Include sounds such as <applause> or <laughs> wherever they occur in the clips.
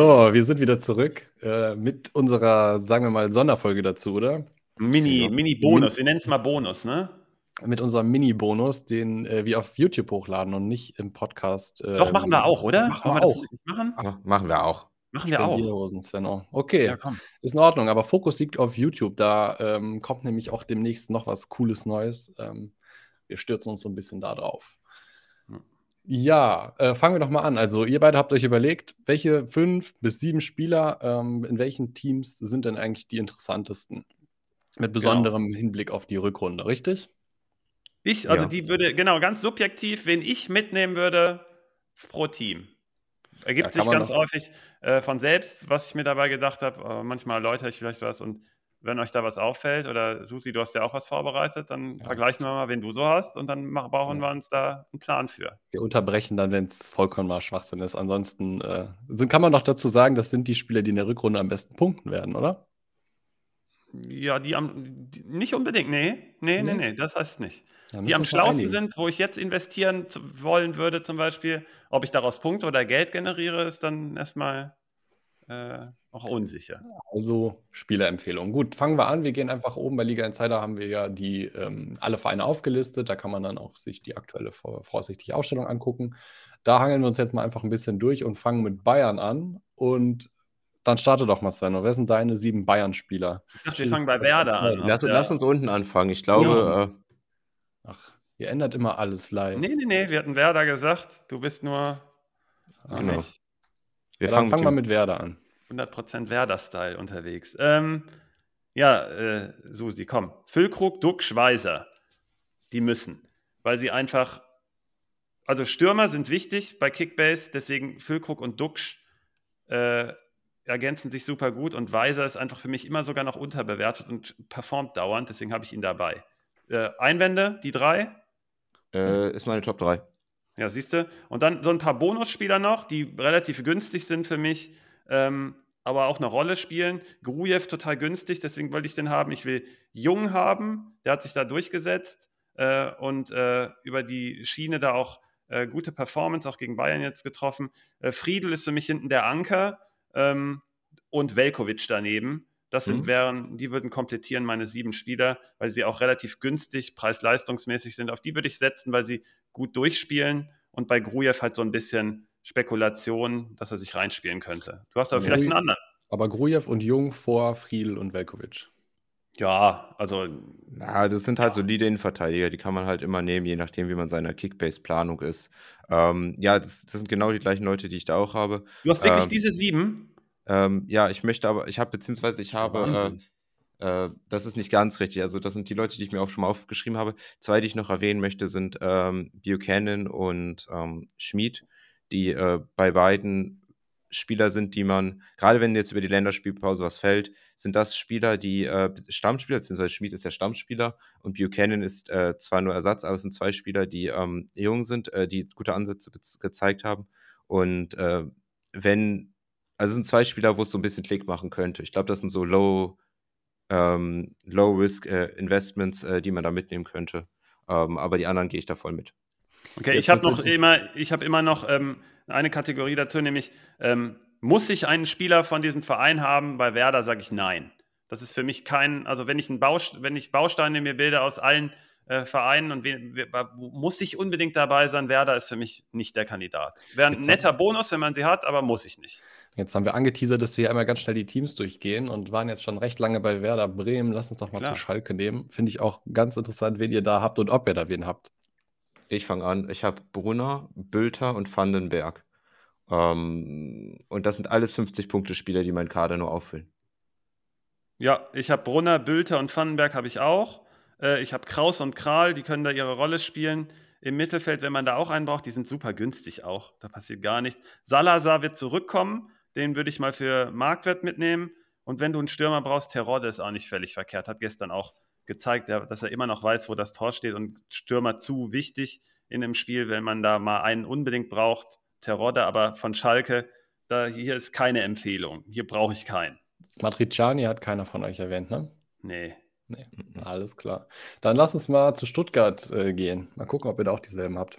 So, wir sind wieder zurück äh, mit unserer, sagen wir mal, Sonderfolge dazu, oder? Mini, Mini-Bonus, wir nennen es mal Bonus, ne? Mit unserem Mini-Bonus, den äh, wir auf YouTube hochladen und nicht im Podcast. Äh, Doch, machen wir auch, oder? Machen wir, auch. Machen? Aber machen wir auch. Machen wir auch. Svenno. Okay, ja, ist in Ordnung, aber Fokus liegt auf YouTube. Da ähm, kommt nämlich auch demnächst noch was Cooles Neues. Ähm, wir stürzen uns so ein bisschen da drauf. Ja, äh, fangen wir doch mal an. Also, ihr beide habt euch überlegt, welche fünf bis sieben Spieler ähm, in welchen Teams sind denn eigentlich die interessantesten? Mit genau. besonderem genau. Hinblick auf die Rückrunde, richtig? Ich, also ja. die würde, genau, ganz subjektiv, wen ich mitnehmen würde pro Team. Ergibt ja, sich ganz häufig äh, von selbst, was ich mir dabei gedacht habe. Äh, manchmal erläutere ich vielleicht was und wenn euch da was auffällt, oder Susi, du hast ja auch was vorbereitet, dann ja. vergleichen wir mal, wen du so hast und dann machen, brauchen ja. wir uns da einen Plan für. Wir unterbrechen dann, wenn es vollkommen mal Schwachsinn ist. Ansonsten äh, kann man noch dazu sagen, das sind die Spieler, die in der Rückrunde am besten punkten werden, oder? Ja, die am die, nicht unbedingt, nee. Nee, nee, nee, das heißt nicht. die am schlausten sind, wo ich jetzt investieren wollen würde, zum Beispiel, ob ich daraus Punkte oder Geld generiere, ist dann erstmal äh, auch unsicher. Also Spielerempfehlung. Gut, fangen wir an. Wir gehen einfach oben bei Liga Insider haben wir ja die ähm, alle Vereine aufgelistet. Da kann man dann auch sich die aktuelle voraussichtliche Ausstellung angucken. Da hangeln wir uns jetzt mal einfach ein bisschen durch und fangen mit Bayern an. Und dann starte doch mal, Sven. Wer sind deine sieben Bayern-Spieler? Ich dachte, wir fangen bei Werder an. Lass, lass, uns unten anfangen. Ich glaube. Ja. Äh, Ach, ihr ändert immer alles live. Nee, nee, nee. Wir hatten Werder gesagt. Du bist nur. Genau. Nicht. Wir ja, fangen, fangen mal mit Werder an. 100% Werder-Style unterwegs. Ähm, ja, äh, Susi, komm. Füllkrug, Duck, Schweizer. Die müssen. Weil sie einfach. Also Stürmer sind wichtig bei Kickbase, deswegen Füllkrug und Duxch äh, ergänzen sich super gut und Weiser ist einfach für mich immer sogar noch unterbewertet und performt dauernd, deswegen habe ich ihn dabei. Äh, Einwände, die drei? Äh, ist meine Top 3. Ja, siehst du. Und dann so ein paar Bonusspieler noch, die relativ günstig sind für mich ähm, aber auch eine Rolle spielen. Grujew total günstig, deswegen wollte ich den haben. Ich will Jung haben, der hat sich da durchgesetzt äh, und äh, über die Schiene da auch äh, gute Performance, auch gegen Bayern jetzt getroffen. Äh, Friedel ist für mich hinten der Anker ähm, und Velkovic daneben. Das sind, mhm. wären, die würden komplettieren meine sieben Spieler, weil sie auch relativ günstig, preis-leistungsmäßig sind. Auf die würde ich setzen, weil sie gut durchspielen und bei Grujew halt so ein bisschen Spekulation, dass er sich reinspielen könnte. Du hast aber vielleicht einen anderen. Aber Grujew und Jung vor Friedl und Velkovic. Ja, also. Ja, das sind halt ja. solide Innenverteidiger, die kann man halt immer nehmen, je nachdem, wie man seine Kickbase-Planung ist. Ähm, ja, das, das, sind genau die gleichen Leute, die ich da auch habe. Du hast wirklich ähm, diese sieben? Ähm, ja, ich möchte aber, ich habe, beziehungsweise ich habe, äh, äh, das ist nicht ganz richtig. Also, das sind die Leute, die ich mir auch schon mal aufgeschrieben habe. Zwei, die ich noch erwähnen möchte, sind ähm, Buchanan und ähm, Schmid die äh, bei beiden Spieler sind, die man, gerade wenn jetzt über die Länderspielpause was fällt, sind das Spieler, die äh, Stammspieler, beziehungsweise Schmid ist der Stammspieler und Buchanan ist äh, zwar nur Ersatz, aber es sind zwei Spieler, die ähm, jung sind, äh, die gute Ansätze gezeigt haben. Und äh, wenn, also es sind zwei Spieler, wo es so ein bisschen Klick machen könnte. Ich glaube, das sind so Low, ähm, Low-Risk-Investments, äh, äh, die man da mitnehmen könnte. Ähm, aber die anderen gehe ich da voll mit. Okay, Jetzt ich habe noch immer, ich habe immer noch ähm, eine Kategorie dazu, nämlich ähm, muss ich einen Spieler von diesem Verein haben? Bei Werder sage ich nein. Das ist für mich kein, also wenn ich, einen Baust wenn ich Bausteine mir bilde aus allen äh, Vereinen und we muss ich unbedingt dabei sein, Werder ist für mich nicht der Kandidat. Wäre ein netter Bonus, wenn man sie hat, aber muss ich nicht. Jetzt haben wir angeteasert, dass wir einmal ganz schnell die Teams durchgehen und waren jetzt schon recht lange bei Werder Bremen. Lass uns doch mal Klar. zu Schalke nehmen. Finde ich auch ganz interessant, wen ihr da habt und ob ihr da wen habt. Ich fange an. Ich habe Brunner, Bülter und Vandenberg. Ähm, und das sind alles 50-Punkte-Spieler, die meinen Kader nur auffüllen. Ja, ich habe Brunner, Bülter und Vandenberg habe ich auch. Äh, ich habe Kraus und Kral, die können da ihre Rolle spielen. Im Mittelfeld, wenn man da auch einen braucht, die sind super günstig auch. Da passiert gar nichts. Salazar wird zurückkommen. Den würde ich mal für Marktwert mitnehmen. Und wenn du einen Stürmer brauchst, Terodde ist auch nicht völlig verkehrt. Hat gestern auch gezeigt, dass er immer noch weiß, wo das Tor steht und Stürmer zu wichtig in dem Spiel, wenn man da mal einen unbedingt braucht. Terodde, aber von Schalke, da hier ist keine Empfehlung. Hier brauche ich keinen. Matriciani hat keiner von euch erwähnt, ne? Nee. Nee, alles klar. Dann lass uns mal zu Stuttgart äh, gehen. Mal gucken, ob ihr da auch dieselben habt.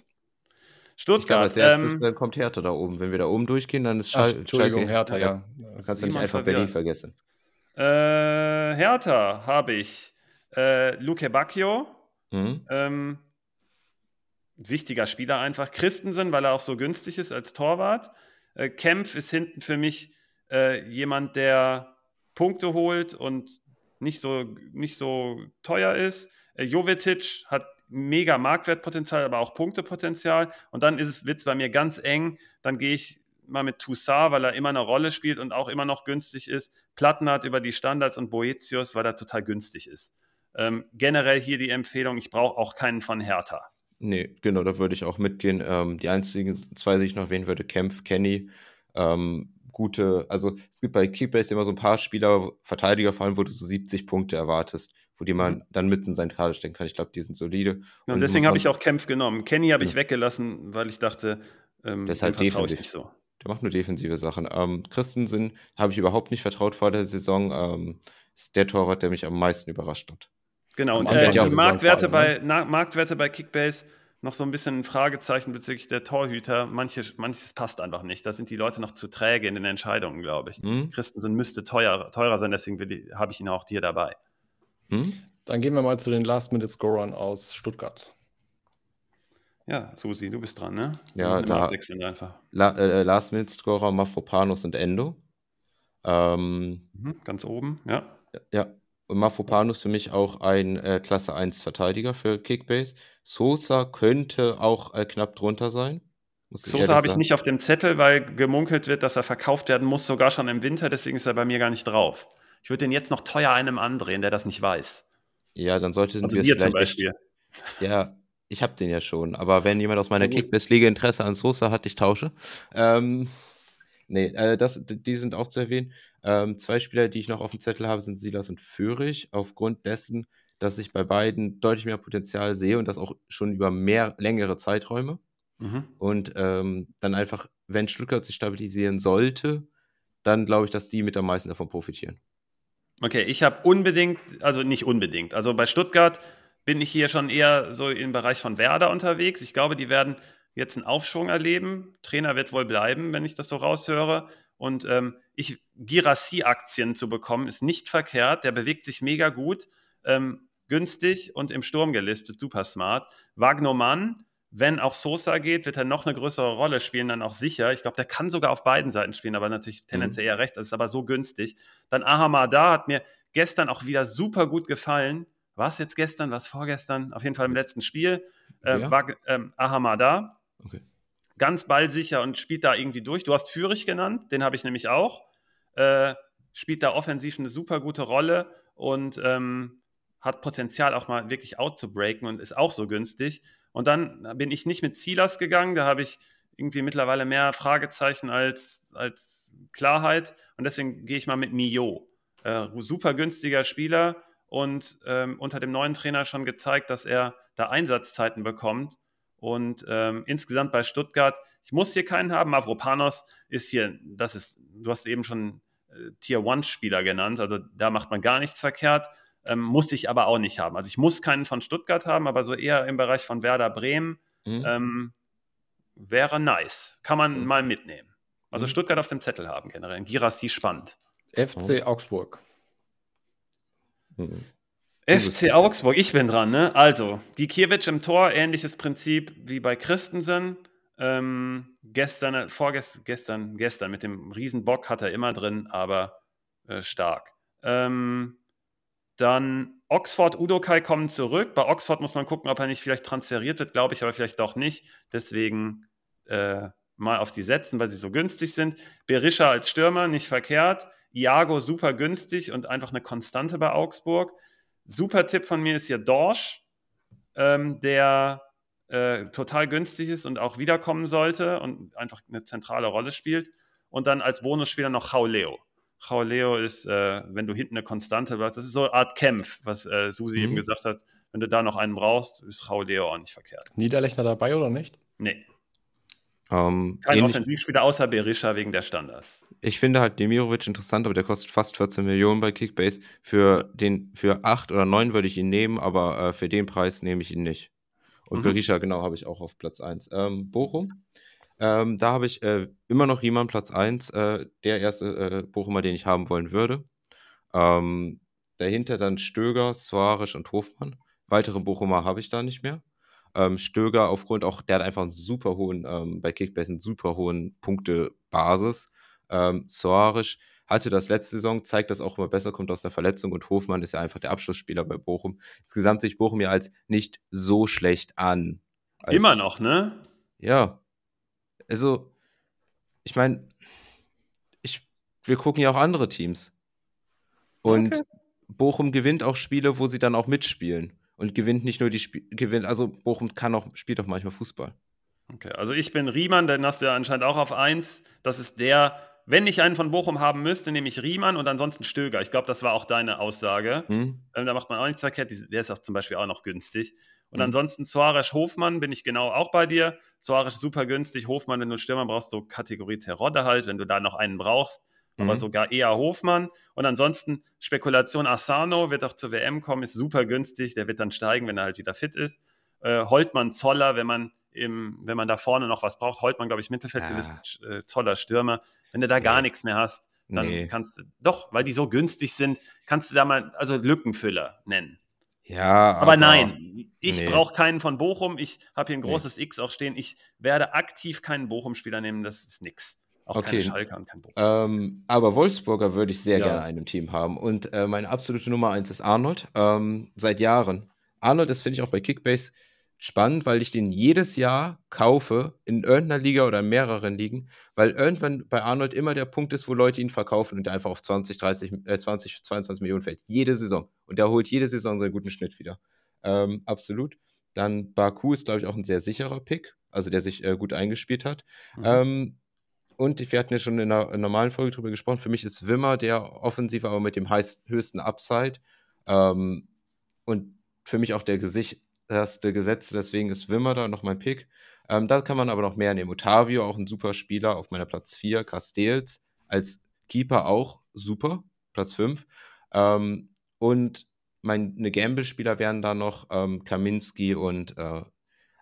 Stuttgart. Ich glaube, als erstes ähm, kommt Hertha da oben. Wenn wir da oben durchgehen, dann ist Schal Ach, Entschuldigung, Hertha, ja. ja. Du kannst ja nicht einfach Berlin vergessen. Äh, Hertha habe ich äh, Luke Bacchio. Mhm. Ähm, wichtiger Spieler einfach. Christensen, weil er auch so günstig ist als Torwart. Äh, Kempf ist hinten für mich äh, jemand, der Punkte holt und nicht so, nicht so teuer ist. Äh, Jovetic hat mega Marktwertpotenzial, aber auch Punktepotenzial. Und dann wird es bei mir ganz eng. Dann gehe ich mal mit Toussaint, weil er immer eine Rolle spielt und auch immer noch günstig ist. Plattenhardt über die Standards und Boetius, weil er total günstig ist. Ähm, generell hier die Empfehlung, ich brauche auch keinen von Hertha. Nee, genau, da würde ich auch mitgehen. Ähm, die einzigen zwei, die ich noch erwähnen würde, Kempf, Kenny. Ähm, gute, also es gibt bei Kickbase immer so ein paar Spieler, Verteidiger vor allem, wo du so 70 Punkte erwartest, wo die man mhm. dann mitten in seinen Kader stecken kann. Ich glaube, die sind solide. Ja, und, deswegen habe ich auch Kempf genommen. Kenny habe ich ja. weggelassen, weil ich dachte, ähm, das ist halt defensiv. nicht so. Der macht nur defensive Sachen. Ähm, Christensen habe ich überhaupt nicht vertraut vor der Saison. Ähm, ist der Torwart, der mich am meisten überrascht hat. Genau, und äh, die Marktwerte, bei, ne? Marktwerte bei Kickbase noch so ein bisschen ein Fragezeichen bezüglich der Torhüter. Manche, manches passt einfach nicht. Da sind die Leute noch zu träge in den Entscheidungen, glaube ich. Mhm. Christensen müsste teuer, teurer sein, deswegen habe ich ihn auch hier dabei. Mhm. Dann gehen wir mal zu den Last-Minute-Scorern aus Stuttgart. Ja, Susi, du bist dran, ne? Ja, da, einfach. La, äh, Last-Minute-Scorer Mafropanos und Endo. Ähm, mhm, ganz oben, ja. Ja, und Mafropanos für mich auch ein äh, Klasse 1 Verteidiger für Kickbase. Sosa könnte auch äh, knapp drunter sein. Sosa habe ich nicht auf dem Zettel, weil gemunkelt wird, dass er verkauft werden muss, sogar schon im Winter, deswegen ist er bei mir gar nicht drauf. Ich würde den jetzt noch teuer einem andrehen, der das nicht weiß. Ja, dann sollten also wir dir zum Beispiel. Ja, ich habe den ja schon. Aber wenn jemand aus meiner Kickbase-Liga Interesse an Sosa hat, ich tausche. Ähm, nee, äh, das, die sind auch zu erwähnen. Ähm, zwei Spieler, die ich noch auf dem Zettel habe, sind Silas und Führig. Aufgrund dessen, dass ich bei beiden deutlich mehr Potenzial sehe und das auch schon über mehr längere Zeiträume. Mhm. Und ähm, dann einfach, wenn Stuttgart sich stabilisieren sollte, dann glaube ich, dass die mit am meisten davon profitieren. Okay, ich habe unbedingt, also nicht unbedingt, also bei Stuttgart bin ich hier schon eher so im Bereich von Werder unterwegs. Ich glaube, die werden jetzt einen Aufschwung erleben. Trainer wird wohl bleiben, wenn ich das so raushöre. Und ähm, ich, Girassi-Aktien zu bekommen, ist nicht verkehrt. Der bewegt sich mega gut, ähm, günstig und im Sturm gelistet, super smart. Wagnoman, wenn auch Sosa geht, wird er noch eine größere Rolle spielen, dann auch sicher. Ich glaube, der kann sogar auf beiden Seiten spielen, aber natürlich tendenziell mhm. eher rechts. Das ist aber so günstig. Dann Ahamada hat mir gestern auch wieder super gut gefallen. War es jetzt gestern, was vorgestern? Auf jeden Fall im letzten Spiel. Äh, ja. war ähm, Ahamada. Okay ganz ballsicher und spielt da irgendwie durch. Du hast Führig genannt, den habe ich nämlich auch. Äh, spielt da offensiv eine super gute Rolle und ähm, hat Potenzial auch mal wirklich out zu breaken und ist auch so günstig. Und dann bin ich nicht mit Silas gegangen, da habe ich irgendwie mittlerweile mehr Fragezeichen als, als Klarheit und deswegen gehe ich mal mit Mio. Äh, super günstiger Spieler und ähm, unter dem neuen Trainer schon gezeigt, dass er da Einsatzzeiten bekommt und ähm, insgesamt bei Stuttgart, ich muss hier keinen haben. Mavropanos ist hier, das ist, du hast eben schon äh, Tier One-Spieler genannt, also da macht man gar nichts verkehrt. Ähm, musste ich aber auch nicht haben. Also ich muss keinen von Stuttgart haben, aber so eher im Bereich von Werder Bremen mhm. ähm, wäre nice. Kann man mhm. mal mitnehmen. Also mhm. Stuttgart auf dem Zettel haben generell. Girassi spannend. FC Augsburg. Mhm. FC Augsburg, ich bin dran, ne? Also, die Kiewicz im Tor, ähnliches Prinzip wie bei Christensen. Ähm, gestern, äh, vorgestern, gestern, gestern mit dem Riesenbock hat er immer drin, aber äh, stark. Ähm, dann Oxford, Udokai kommen zurück. Bei Oxford muss man gucken, ob er nicht vielleicht transferiert wird, glaube ich, aber vielleicht doch nicht. Deswegen äh, mal auf sie setzen, weil sie so günstig sind. Berisha als Stürmer, nicht verkehrt. Iago super günstig und einfach eine Konstante bei Augsburg. Super Tipp von mir ist hier Dorsch, ähm, der äh, total günstig ist und auch wiederkommen sollte und einfach eine zentrale Rolle spielt. Und dann als Bonusspieler noch Leo. Chao Leo ist, äh, wenn du hinten eine Konstante hast, das ist so eine Art Kämpf, was äh, Susi mhm. eben gesagt hat. Wenn du da noch einen brauchst, ist Leo auch nicht verkehrt. Niederlechner dabei oder nicht? Nee. Um, ähm, Kein Offensivspieler außer Berisha wegen der Standards. Ich finde halt Demirovic interessant, aber der kostet fast 14 Millionen bei Kickbase. Für, den, für 8 oder 9 würde ich ihn nehmen, aber äh, für den Preis nehme ich ihn nicht. Und mhm. Berisha, genau, habe ich auch auf Platz 1. Ähm, Bochum, ähm, da habe ich äh, immer noch Riemann Platz 1, äh, der erste äh, Bochumer, den ich haben wollen würde. Ähm, dahinter dann Stöger, Soares und Hofmann. Weitere Bochumer habe ich da nicht mehr. Ähm, Stöger aufgrund auch, der hat einfach einen super hohen, ähm, bei Kickbase einen super hohen Punktebasis. Ähm, Soares hatte das letzte Saison, zeigt das auch immer besser, kommt aus der Verletzung und Hofmann ist ja einfach der Abschlussspieler bei Bochum. Insgesamt sich Bochum ja als nicht so schlecht an. Als, immer noch, ne? Ja. Also, ich meine, ich, wir gucken ja auch andere Teams. Und okay. Bochum gewinnt auch Spiele, wo sie dann auch mitspielen und gewinnt nicht nur die Spiele, gewinnt, also Bochum kann auch, spielt auch manchmal Fußball. Okay, also ich bin Riemann, den hast du ja anscheinend auch auf 1. Das ist der, wenn ich einen von Bochum haben müsste, nehme ich Riemann und ansonsten Stöger. Ich glaube, das war auch deine Aussage. Mhm. Ähm, da macht man auch nichts verkehrt. Der ist auch zum Beispiel auch noch günstig. Und mhm. ansonsten Suarez Hofmann bin ich genau auch bei dir. Suarez super günstig. Hofmann, wenn du einen Stürmer brauchst, so Kategorie Terodde halt, wenn du da noch einen brauchst mhm. aber sogar eher Hofmann. Und ansonsten Spekulation Asano wird auch zur WM kommen, ist super günstig, der wird dann steigen, wenn er halt wieder fit ist. Äh, Holtmann, Zoller, wenn man im, wenn man da vorne noch was braucht, Holtmann, glaube ich, Mittelfeld ja. äh, Zoller, Stürmer. Wenn du da gar nichts mehr hast, dann nee. kannst du, doch, weil die so günstig sind, kannst du da mal, also Lückenfüller nennen. Ja, aber, aber nein, ich nee. brauche keinen von Bochum. Ich habe hier ein großes nee. X auch stehen. Ich werde aktiv keinen Bochum-Spieler nehmen, das ist nix. Auch okay. keine Schalke und kein Bochum. Ähm, aber Wolfsburger würde ich sehr ja. gerne in einem Team haben. Und äh, meine absolute Nummer eins ist Arnold. Ähm, seit Jahren. Arnold ist, finde ich, auch bei Kickbase spannend, weil ich den jedes Jahr kaufe in irgendeiner Liga oder in mehreren Ligen, weil irgendwann bei Arnold immer der Punkt ist, wo Leute ihn verkaufen und der einfach auf 20, 30, äh, 20, 22 Millionen fällt. Jede Saison. Und der holt jede Saison seinen guten Schnitt wieder. Ähm, absolut. Dann Baku ist, glaube ich, auch ein sehr sicherer Pick, also der sich äh, gut eingespielt hat. Mhm. Ähm, und wir hatten ja schon in einer, normalen Folge drüber gesprochen. Für mich ist Wimmer der Offensive, aber mit dem heiß, höchsten Upside. Ähm, und für mich auch der gesicherste Gesetz. Deswegen ist Wimmer da noch mein Pick. Ähm, da kann man aber noch mehr nehmen. Otavio, auch ein super Spieler auf meiner Platz 4. Castells als Keeper auch super, Platz 5. Ähm, und meine Gamble-Spieler wären da noch ähm, Kaminski und äh,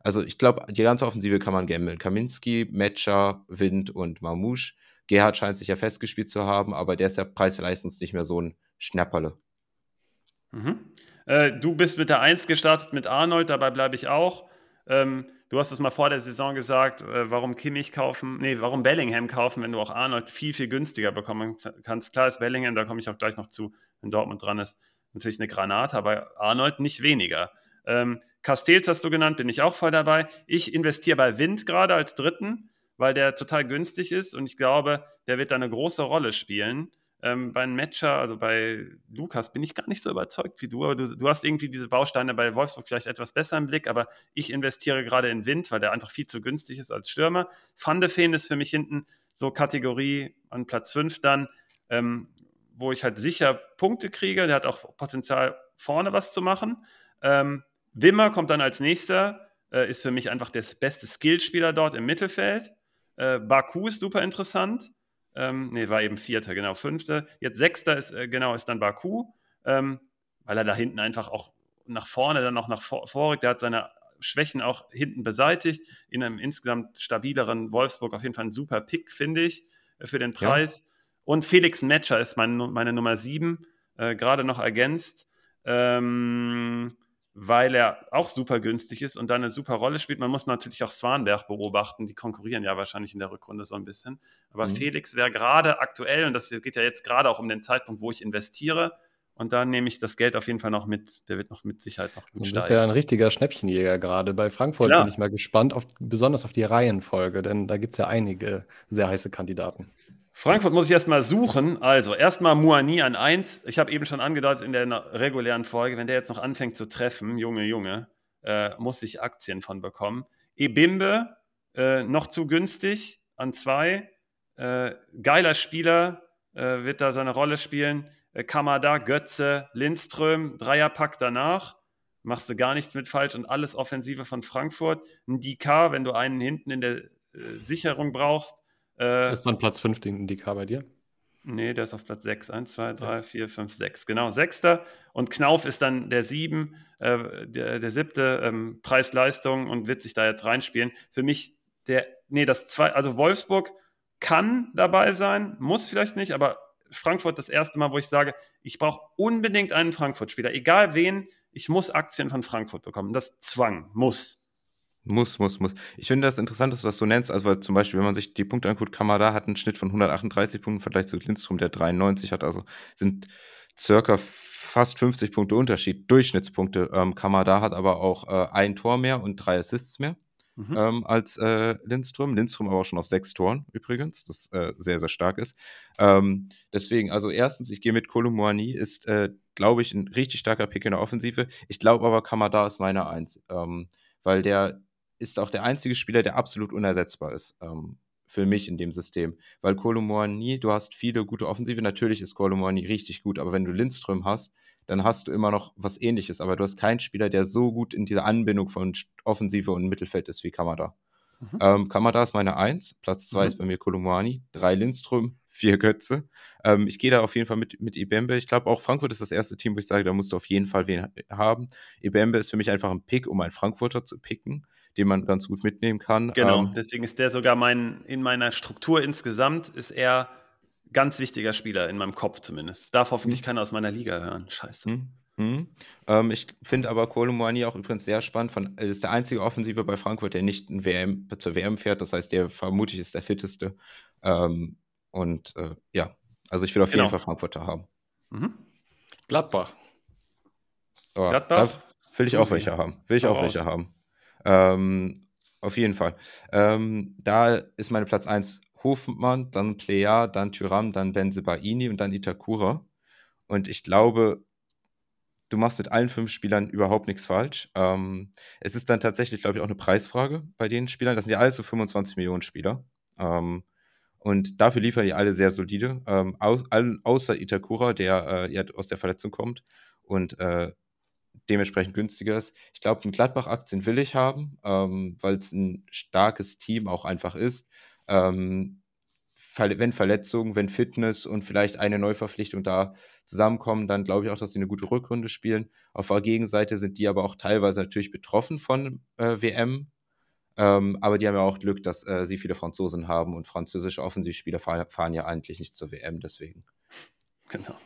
also ich glaube, die ganze Offensive kann man gambeln. Kaminski, Metscher, Wind und Mamouche. Gerhard scheint sich ja festgespielt zu haben, aber der ist ja preis-leistens nicht mehr so ein Schnapperle. Mhm. Äh, du bist mit der 1 gestartet mit Arnold, dabei bleibe ich auch. Ähm, du hast es mal vor der Saison gesagt, äh, warum Kimmich kaufen, nee, warum Bellingham kaufen, wenn du auch Arnold viel, viel günstiger bekommen kannst. Klar ist Bellingham, da komme ich auch gleich noch zu, wenn Dortmund dran ist, natürlich eine Granate, aber Arnold nicht weniger. Ähm, Castells hast du genannt, bin ich auch voll dabei. Ich investiere bei Wind gerade als dritten, weil der total günstig ist und ich glaube, der wird da eine große Rolle spielen. Ähm, bei Matcher, also bei Lukas, bin ich gar nicht so überzeugt wie du, aber du, du, hast irgendwie diese Bausteine bei Wolfsburg vielleicht etwas besser im Blick, aber ich investiere gerade in Wind, weil der einfach viel zu günstig ist als Stürmer. Van de Feen ist für mich hinten so Kategorie an Platz 5 dann, ähm, wo ich halt sicher Punkte kriege. Der hat auch Potenzial, vorne was zu machen. Ähm, Wimmer kommt dann als nächster, äh, ist für mich einfach der beste Skillspieler dort im Mittelfeld. Äh, Baku ist super interessant. Ähm, ne, war eben Vierter, genau, Fünfter. Jetzt Sechster ist, äh, genau, ist dann Baku, ähm, weil er da hinten einfach auch nach vorne dann noch nach vor, vorrückt. Der hat seine Schwächen auch hinten beseitigt. In einem insgesamt stabileren Wolfsburg auf jeden Fall ein super Pick, finde ich, äh, für den Preis. Ja. Und Felix Metscher ist mein, meine Nummer sieben, äh, gerade noch ergänzt. Ähm, weil er auch super günstig ist und dann eine super Rolle spielt. Man muss natürlich auch Swanberg beobachten, die konkurrieren ja wahrscheinlich in der Rückrunde so ein bisschen. Aber mhm. Felix wäre gerade aktuell, und das geht ja jetzt gerade auch um den Zeitpunkt, wo ich investiere, und da nehme ich das Geld auf jeden Fall noch mit. Der wird noch mit Sicherheit noch gut Du bist ja ein richtiger Schnäppchenjäger gerade. Bei Frankfurt Klar. bin ich mal gespannt, auf, besonders auf die Reihenfolge, denn da gibt es ja einige sehr heiße Kandidaten. Frankfurt muss ich erstmal suchen. Also, erstmal Muani an 1. Ich habe eben schon angedeutet in der regulären Folge, wenn der jetzt noch anfängt zu treffen, Junge, Junge, äh, muss ich Aktien von bekommen. Ebimbe, äh, noch zu günstig an 2. Äh, geiler Spieler, äh, wird da seine Rolle spielen. Äh, Kamada, Götze, Lindström, Dreierpack danach. Machst du gar nichts mit falsch und alles Offensive von Frankfurt. Ein DK, wenn du einen hinten in der äh, Sicherung brauchst äh, ist dann Platz 5 in DK bei dir? Nee, der ist auf Platz 6. 1, 2, 3, 4, 5, 6. Genau, sechster. Und Knauf ist dann der sieben, äh, der, der siebte ähm, Preis-Leistung und wird sich da jetzt reinspielen. Für mich der, nee, das zwei, also Wolfsburg kann dabei sein, muss vielleicht nicht, aber Frankfurt das erste Mal, wo ich sage, ich brauche unbedingt einen Frankfurt-Spieler, egal wen, ich muss Aktien von Frankfurt bekommen. Das Zwang, muss. Muss, muss, muss. Ich finde das interessant, dass du das so nennst. Also, weil zum Beispiel, wenn man sich die Punkte anguckt, Kamada hat einen Schnitt von 138 Punkten im Vergleich zu Lindstrom, der 93 hat. Also sind circa fast 50 Punkte Unterschied, Durchschnittspunkte. Ähm, Kamada hat aber auch äh, ein Tor mehr und drei Assists mehr mhm. ähm, als äh, Lindström. Lindström aber auch schon auf sechs Toren übrigens, das äh, sehr, sehr stark ist. Ähm, deswegen, also erstens, ich gehe mit Kolumani, ist, äh, glaube ich, ein richtig starker Pick in der Offensive. Ich glaube aber, Kamada ist meine Eins, ähm, weil der ist auch der einzige Spieler, der absolut unersetzbar ist. Ähm, für mich in dem System. Weil Kolomouani, du hast viele gute Offensive. Natürlich ist Kolomouani richtig gut, aber wenn du Lindström hast, dann hast du immer noch was ähnliches. Aber du hast keinen Spieler, der so gut in dieser Anbindung von Offensive und Mittelfeld ist wie Kamada. Mhm. Ähm, Kamada ist meine Eins, Platz zwei mhm. ist bei mir Kolomouani, drei Lindström, vier Götze. Ähm, ich gehe da auf jeden Fall mit, mit Ibembe. Ich glaube, auch Frankfurt ist das erste Team, wo ich sage, da musst du auf jeden Fall wen haben. Ibembe ist für mich einfach ein Pick, um einen Frankfurter zu picken den man ganz gut mitnehmen kann. Genau, ähm, deswegen ist der sogar mein, in meiner Struktur insgesamt, ist er ganz wichtiger Spieler, in meinem Kopf zumindest. Darf hoffentlich hm. keiner aus meiner Liga hören. Scheiße. Hm. Hm. Ähm, ich finde aber Kolomouani auch übrigens sehr spannend. Von, er ist der einzige Offensive bei Frankfurt, der nicht WM, zur WM fährt. Das heißt, der vermutlich ist der fitteste. Ähm, und äh, ja, also ich will auf genau. jeden Fall Frankfurter haben. Mhm. Gladbach. Oh, Gladbach? will ich auch welche haben. Will ich auch welche haben. Ähm, auf jeden Fall. Ähm, da ist meine Platz 1 Hofmann, dann Plea, dann Tyram, dann Benzebaini und dann Itakura. Und ich glaube, du machst mit allen fünf Spielern überhaupt nichts falsch. Ähm, es ist dann tatsächlich, glaube ich, auch eine Preisfrage bei den Spielern. Das sind ja alle so 25 Millionen Spieler. Ähm, und dafür liefern die alle sehr solide. Ähm, au außer Itakura, der äh, ja aus der Verletzung kommt. Und äh, dementsprechend günstiger ist. Ich glaube, ein Gladbach-Aktien will ich haben, ähm, weil es ein starkes Team auch einfach ist. Ähm, wenn Verletzungen, wenn Fitness und vielleicht eine Neuverpflichtung da zusammenkommen, dann glaube ich auch, dass sie eine gute Rückrunde spielen. Auf der Gegenseite sind die aber auch teilweise natürlich betroffen von äh, WM. Ähm, aber die haben ja auch Glück, dass äh, sie viele Franzosen haben und französische Offensivspieler fahren, fahren ja eigentlich nicht zur WM, deswegen. Genau.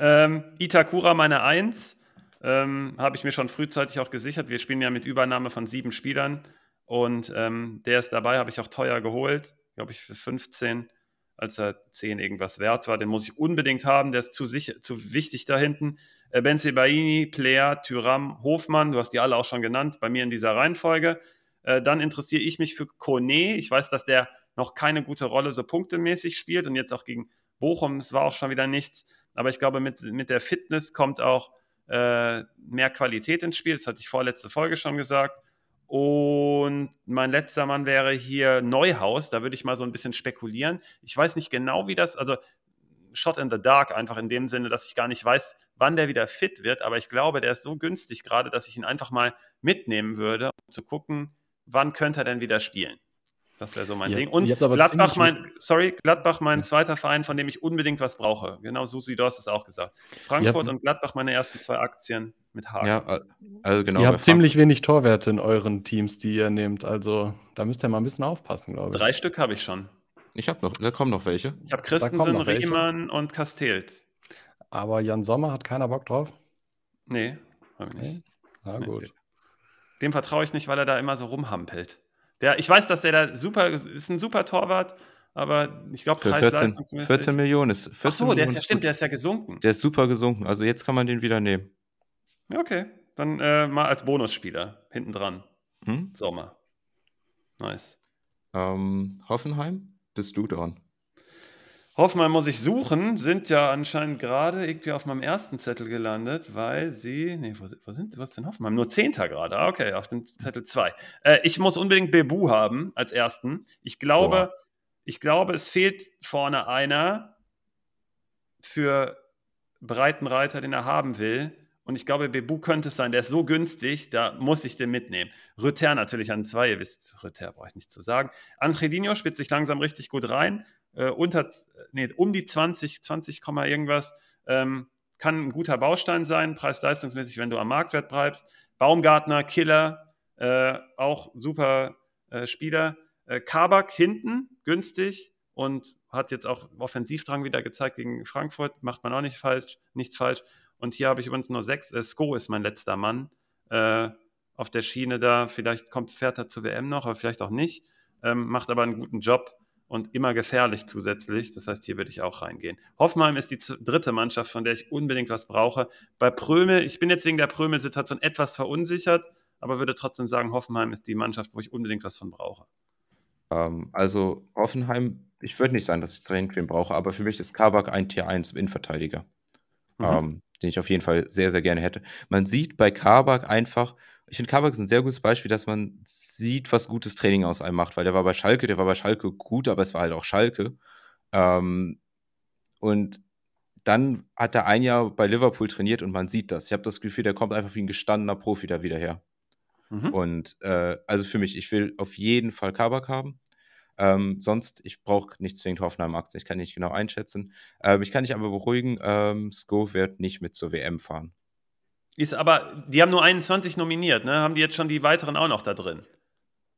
Ähm, Itakura meine Eins. Ähm, habe ich mir schon frühzeitig auch gesichert. Wir spielen ja mit Übernahme von sieben Spielern und ähm, der ist dabei, habe ich auch teuer geholt, glaube ich für 15, als er 10 irgendwas wert war. Den muss ich unbedingt haben, der ist zu, sicher, zu wichtig da hinten. Äh, Benzebaini, Player, Tyram, Hofmann, du hast die alle auch schon genannt, bei mir in dieser Reihenfolge. Äh, dann interessiere ich mich für Kone. Ich weiß, dass der noch keine gute Rolle so punktemäßig spielt und jetzt auch gegen Bochum, es war auch schon wieder nichts. Aber ich glaube, mit, mit der Fitness kommt auch äh, mehr Qualität ins Spiel. Das hatte ich vorletzte Folge schon gesagt. Und mein letzter Mann wäre hier Neuhaus. Da würde ich mal so ein bisschen spekulieren. Ich weiß nicht genau, wie das, also Shot in the Dark einfach in dem Sinne, dass ich gar nicht weiß, wann der wieder fit wird. Aber ich glaube, der ist so günstig gerade, dass ich ihn einfach mal mitnehmen würde, um zu gucken, wann könnte er denn wieder spielen. Das wäre so mein ja, Ding. Und Gladbach, mein, sorry, Gladbach, mein ja. zweiter Verein, von dem ich unbedingt was brauche. Genau, Susi, du hast es auch gesagt. Frankfurt und Gladbach, meine ersten zwei Aktien mit Haken. Ja, also genau. Ihr habt ziemlich wenig Torwerte in euren Teams, die ihr nehmt. Also da müsst ihr mal ein bisschen aufpassen, glaube ich. Drei Stück habe ich schon. Ich habe noch, da kommen noch welche. Ich habe Christensen, Riemann und Castells. Aber Jan Sommer hat keiner Bock drauf? Nee, habe ich nicht. Na nee. gut. Dem vertraue ich nicht, weil er da immer so rumhampelt. Der, ich weiß, dass der da super ist, ein super Torwart, aber ich glaube, 14, 14 Millionen ist. 14 Ach so, Millionen der ist ja, stimmt, der ist ja gesunken. Der ist super gesunken. Also jetzt kann man den wieder nehmen. Ja, okay. Dann äh, mal als Bonusspieler hinten dran. Hm? Sommer. Nice. Ähm, Hoffenheim, bist du dran? Hoffmann muss ich suchen, sind ja anscheinend gerade irgendwie auf meinem ersten Zettel gelandet, weil sie, nee, wo, wo sind sie, was ist denn Hoffmann? Nur Zehnter gerade, ah, okay, auf dem Zettel zwei. Äh, ich muss unbedingt Bebu haben als ersten. Ich glaube, ich glaube, es fehlt vorne einer für Breitenreiter, den er haben will. Und ich glaube, Bebu könnte es sein. Der ist so günstig, da muss ich den mitnehmen. Rüther natürlich an zwei, ihr wisst, Rüther brauche ich nicht zu sagen. Angelino spitzt sich langsam richtig gut rein. Äh, unter, nee, um die 20, 20, irgendwas. Ähm, kann ein guter Baustein sein, preis-leistungsmäßig, wenn du am Marktwert bleibst. Baumgartner, Killer, äh, auch super äh, Spieler. Äh, Kabak hinten, günstig und hat jetzt auch Offensivdrang wieder gezeigt gegen Frankfurt. Macht man auch nicht falsch, nichts falsch. Und hier habe ich übrigens nur sechs. Äh, Sko ist mein letzter Mann äh, auf der Schiene da. Vielleicht kommt, fährt er zur WM noch, aber vielleicht auch nicht. Ähm, macht aber einen guten Job und immer gefährlich zusätzlich. Das heißt, hier würde ich auch reingehen. Hoffenheim ist die dritte Mannschaft, von der ich unbedingt was brauche. Bei Prömel, ich bin jetzt wegen der Prömel-Situation etwas verunsichert, aber würde trotzdem sagen, Hoffenheim ist die Mannschaft, wo ich unbedingt was von brauche. Ähm, also Hoffenheim, ich würde nicht sagen, dass ich dringend wen brauche, aber für mich ist Kabak ein Tier 1 Innenverteidiger. Mhm. Ähm, den ich auf jeden Fall sehr, sehr gerne hätte. Man sieht bei Kabak einfach, ich finde, Kabak ist ein sehr gutes Beispiel, dass man sieht, was gutes Training aus einem macht, weil der war bei Schalke, der war bei Schalke gut, aber es war halt auch Schalke. Ähm, und dann hat er ein Jahr bei Liverpool trainiert und man sieht das. Ich habe das Gefühl, der kommt einfach wie ein gestandener Profi da wieder her. Mhm. Und äh, also für mich, ich will auf jeden Fall Kabak haben. Ähm, sonst, ich brauche nicht zwingend Hoffenheim-Aktien, ich kann nicht genau einschätzen. Ähm, ich kann dich aber beruhigen, ähm, Sko wird nicht mit zur WM fahren. Ist aber, die haben nur 21 nominiert, ne? Haben die jetzt schon die weiteren auch noch da drin?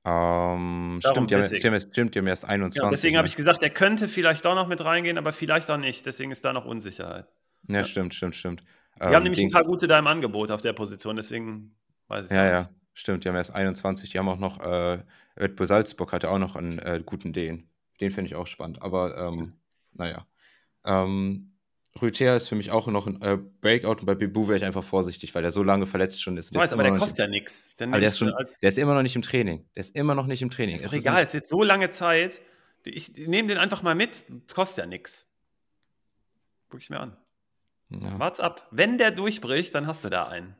Ähm, stimmt, die haben, erst, stimmt, die haben erst 21. Ja, deswegen ne? habe ich gesagt, er könnte vielleicht doch noch mit reingehen, aber vielleicht auch nicht. Deswegen ist da noch Unsicherheit. Ja, ja. stimmt, stimmt, stimmt. Die ähm, haben nämlich ein paar gute da im Angebot auf der Position, deswegen weiß ich Ja, ja, stimmt. Die haben erst 21. Die haben auch noch, äh, Red Bull Salzburg hatte auch noch einen äh, guten Den. Den finde ich auch spannend. Aber, ähm, naja. Ähm, Rüther ist für mich auch noch ein äh, Breakout und bei Bibu wäre ich einfach vorsichtig, weil der so lange verletzt schon ist. Der weiß, ist aber der kostet ja nichts. Aber der ist, schon, der ist immer noch nicht im Training. Der ist immer noch nicht im Training. Ist es egal, es ist jetzt so lange Zeit. Ich nehme den einfach mal mit. Es kostet ja nichts. Guck ich mir an. Ja. Wart's ab. Wenn der durchbricht, dann hast du da einen.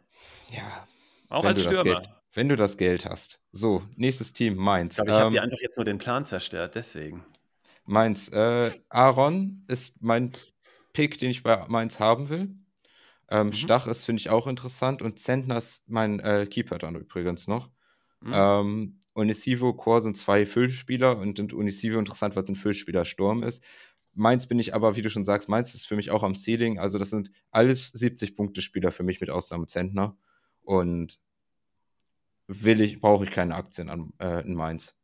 Ja. Auch als Stürmer. Wenn du das Geld hast. So, nächstes Team, Mainz. Ich, ich ähm, habe dir einfach jetzt nur den Plan zerstört, deswegen. Mainz. Äh, Aaron ist mein Pick, den ich bei Mainz haben will. Ähm, mhm. Stach ist, finde ich, auch interessant. Und Zentner ist mein äh, Keeper dann übrigens noch. Mhm. Ähm, Unisivo, Chor sind zwei Füllspieler und Unisivo interessant, was ein Füllspieler Sturm ist. Mainz bin ich aber, wie du schon sagst, Mainz ist für mich auch am Ceiling. Also, das sind alles 70-Punkte-Spieler für mich mit Ausnahme Zentner. Und will ich, brauche ich keine Aktien an, äh, in Mainz.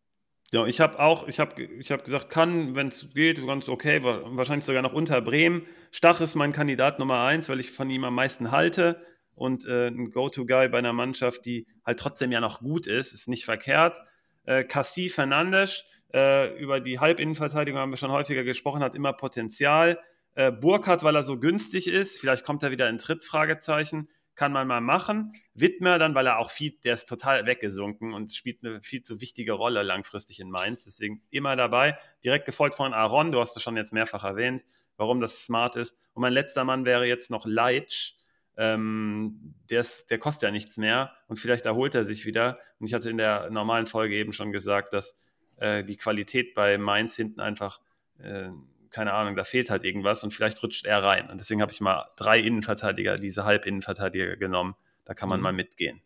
Ja, ich habe auch, ich habe ich hab gesagt, kann, wenn es geht, ganz okay, wahrscheinlich sogar noch unter Bremen. Stach ist mein Kandidat Nummer eins, weil ich von ihm am meisten halte und äh, ein Go-To-Guy bei einer Mannschaft, die halt trotzdem ja noch gut ist, ist nicht verkehrt. Äh, Cassie Fernandes, äh, über die Halbinnenverteidigung haben wir schon häufiger gesprochen, hat immer Potenzial. Äh, Burkhardt, weil er so günstig ist, vielleicht kommt er wieder in Tritt, Fragezeichen kann man mal machen. Wittmer dann, weil er auch viel, der ist total weggesunken und spielt eine viel zu wichtige Rolle langfristig in Mainz. Deswegen immer dabei. Direkt gefolgt von Aaron, du hast es schon jetzt mehrfach erwähnt, warum das smart ist. Und mein letzter Mann wäre jetzt noch Leitsch. Ähm, der, ist, der kostet ja nichts mehr und vielleicht erholt er sich wieder. Und ich hatte in der normalen Folge eben schon gesagt, dass äh, die Qualität bei Mainz hinten einfach äh, keine Ahnung, da fehlt halt irgendwas und vielleicht rutscht er rein. Und deswegen habe ich mal drei Innenverteidiger, diese Halbinnenverteidiger genommen. Da kann man mhm. mal mitgehen.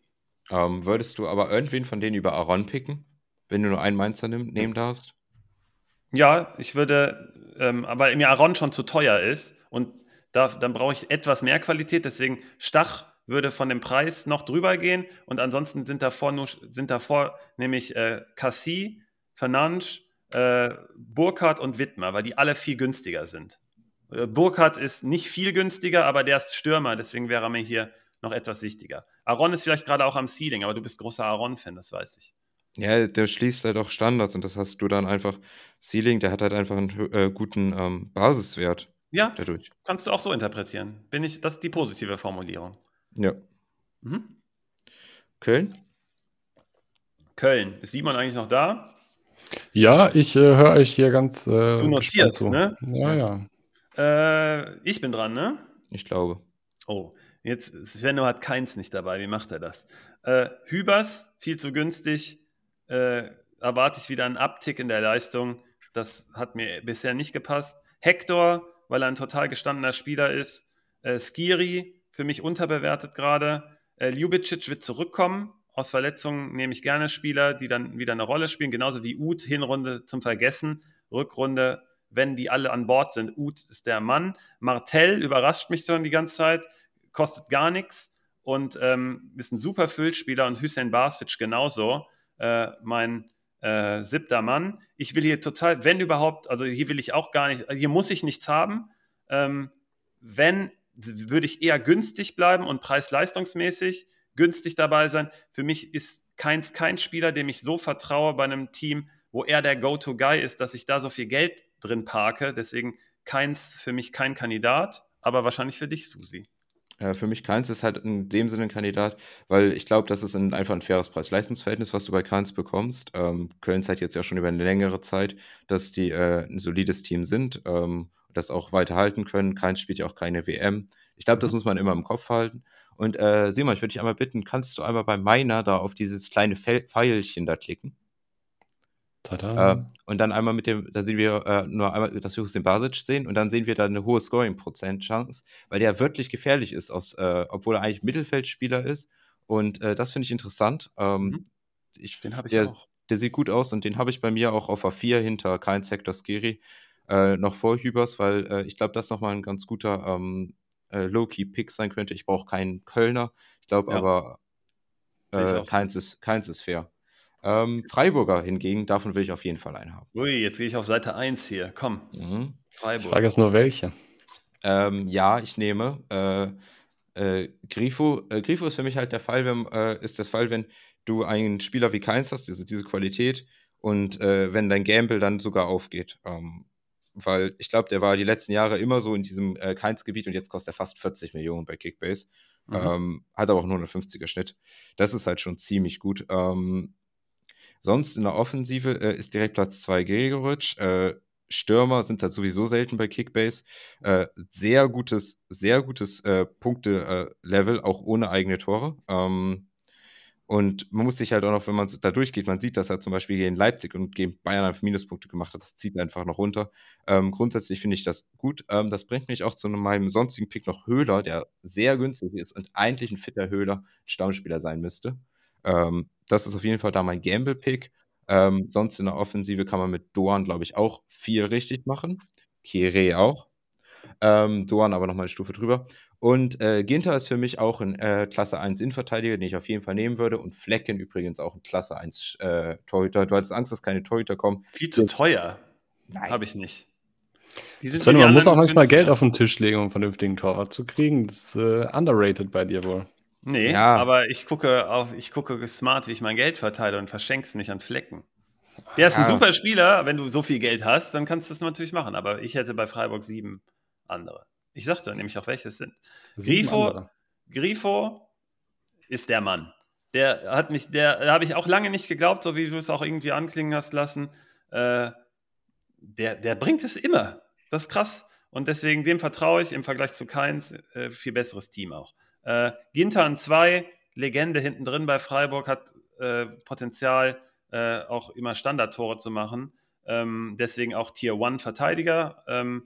Ähm, würdest du aber irgendwen von denen über Aaron picken, wenn du nur einen Mainzer nehm, nehmen darfst? Ja, ich würde, ähm, aber mir Aaron schon zu teuer ist und da, dann brauche ich etwas mehr Qualität. Deswegen Stach würde von dem Preis noch drüber gehen und ansonsten sind davor, nur, sind davor nämlich äh, Cassie, Fernandes, äh, Burkhardt und Wittmer, weil die alle viel günstiger sind. Äh, Burkhardt ist nicht viel günstiger, aber der ist Stürmer, deswegen wäre er mir hier noch etwas wichtiger. Aaron ist vielleicht gerade auch am Ceiling, aber du bist großer Aaron-Fan, das weiß ich. Ja, der schließt halt auch Standards und das hast du dann einfach. Ceiling, der hat halt einfach einen äh, guten ähm, Basiswert. Ja, dadurch. kannst du auch so interpretieren. Bin ich, das ist die positive Formulierung. Ja. Mhm. Köln? Köln. Ist Simon eigentlich noch da? Ja, ich äh, höre euch hier ganz. Äh, du notierst, ne? Ja, ja. Äh, ich bin dran, ne? Ich glaube. Oh, jetzt Svenno hat keins nicht dabei. Wie macht er das? Äh, Hübers, viel zu günstig. Äh, erwarte ich wieder einen Abtick in der Leistung. Das hat mir bisher nicht gepasst. Hector, weil er ein total gestandener Spieler ist. Äh, Skiri, für mich unterbewertet gerade. Äh, Ljubicic wird zurückkommen aus Verletzungen nehme ich gerne Spieler, die dann wieder eine Rolle spielen, genauso wie Uth, Hinrunde zum Vergessen, Rückrunde wenn die alle an Bord sind. Uth ist der Mann. Martell überrascht mich schon die ganze Zeit, kostet gar nichts und ähm, ist ein super Füllspieler und Hussein Basic genauso. Äh, mein äh, siebter Mann. Ich will hier total, wenn überhaupt, also hier will ich auch gar nicht, hier muss ich nichts haben. Ähm, wenn, würde ich eher günstig bleiben und preis-leistungsmäßig günstig dabei sein. Für mich ist keins kein Spieler, dem ich so vertraue bei einem Team, wo er der Go-To-Guy ist, dass ich da so viel Geld drin parke. Deswegen keins für mich kein Kandidat, aber wahrscheinlich für dich, Susi. Äh, für mich Keins ist halt in dem Sinne ein Kandidat, weil ich glaube, das ist ein, einfach ein faires Preis-Leistungs-Verhältnis, was du bei Keins bekommst. Ähm, Köln zeigt jetzt ja schon über eine längere Zeit, dass die äh, ein solides Team sind, ähm, das auch weiterhalten können. Keins spielt ja auch keine WM. Ich glaube, das muss man immer im Kopf halten. Und äh, Simon, ich würde dich einmal bitten, kannst du einmal bei meiner da auf dieses kleine Pfeilchen da klicken? Äh, und dann einmal mit dem, da sehen wir äh, nur einmal, dass wir den Basic sehen und dann sehen wir da eine hohe Scoring-Prozent-Chance, weil der wirklich gefährlich ist, aus, äh, obwohl er eigentlich Mittelfeldspieler ist. Und äh, das finde ich interessant. Ähm, mhm. ich, den habe ich der, auch. Der sieht gut aus und den habe ich bei mir auch auf A4 hinter kein Sektor Skiri äh, noch vor Hübers, weil äh, ich glaube, das nochmal ein ganz guter ähm, Low-Key-Pick sein könnte. Ich brauche keinen Kölner. Ich glaube ja. aber, keins, ist, keins ist fair. Ähm, Freiburger hingegen, davon will ich auf jeden Fall einen haben. Ui, jetzt gehe ich auf Seite 1 hier. Komm. Mhm. Freiburg. Ich frage jetzt nur welche. Ähm, ja, ich nehme äh, äh, Grifo. Äh, Grifo ist für mich halt der Fall, wenn, äh, ist das Fall, wenn du einen Spieler wie Keins hast, diese, diese Qualität, und äh, wenn dein Gamble dann sogar aufgeht. Ähm, weil ich glaube, der war die letzten Jahre immer so in diesem äh, Keins-Gebiet und jetzt kostet er fast 40 Millionen bei Kickbase. Mhm. Ähm, hat aber auch nur einen 50er Schnitt. Das ist halt schon ziemlich gut. Ähm, Sonst in der Offensive äh, ist direkt Platz 2 Gregoritsch. Äh, Stürmer sind halt sowieso selten bei Kickbase. Äh, sehr gutes, sehr gutes äh, Punkte-Level, auch ohne eigene Tore. Ähm, und man muss sich halt auch noch, wenn man da durchgeht, man sieht, dass er zum Beispiel gegen Leipzig und gegen Bayern einfach Minuspunkte gemacht hat. Das zieht einfach noch runter. Ähm, grundsätzlich finde ich das gut. Ähm, das bringt mich auch zu meinem sonstigen Pick noch Höhler, der sehr günstig ist und eigentlich ein fitter Höhler, Stammspieler sein müsste. Ähm, das ist auf jeden Fall da mein Gamble-Pick. Ähm, sonst in der Offensive kann man mit Doan, glaube ich, auch viel richtig machen. Kire auch. Ähm, Doan aber nochmal eine Stufe drüber. Und äh, Ginter ist für mich auch ein äh, Klasse 1 Innenverteidiger, den ich auf jeden Fall nehmen würde. Und Flecken übrigens auch ein Klasse 1 äh, Torhüter. Du hattest Angst, dass keine Torhüter kommen. Viel zu teuer. Nein. Habe ich nicht. Sven, man muss auch manchmal Geld auf den Tisch legen, um einen vernünftigen Torwart zu kriegen. Das ist äh, underrated bei dir wohl. Nee, ja. aber ich gucke auf, ich gucke smart, wie ich mein Geld verteile und verschenke es nicht an Flecken. Der ist ein super Spieler, wenn du so viel Geld hast, dann kannst du das natürlich machen. Aber ich hätte bei Freiburg sieben andere. Ich sagte nämlich auch, welche es sind. Grifo, Grifo ist der Mann. Der hat mich, der habe ich auch lange nicht geglaubt, so wie du es auch irgendwie anklingen hast lassen. Äh, der, der bringt es immer. Das ist krass. Und deswegen dem vertraue ich im Vergleich zu Keins äh, viel besseres Team auch. Äh, Ginter 2, Legende hinten drin bei Freiburg, hat äh, Potenzial, äh, auch immer Standardtore zu machen. Ähm, deswegen auch Tier 1 Verteidiger. Ähm,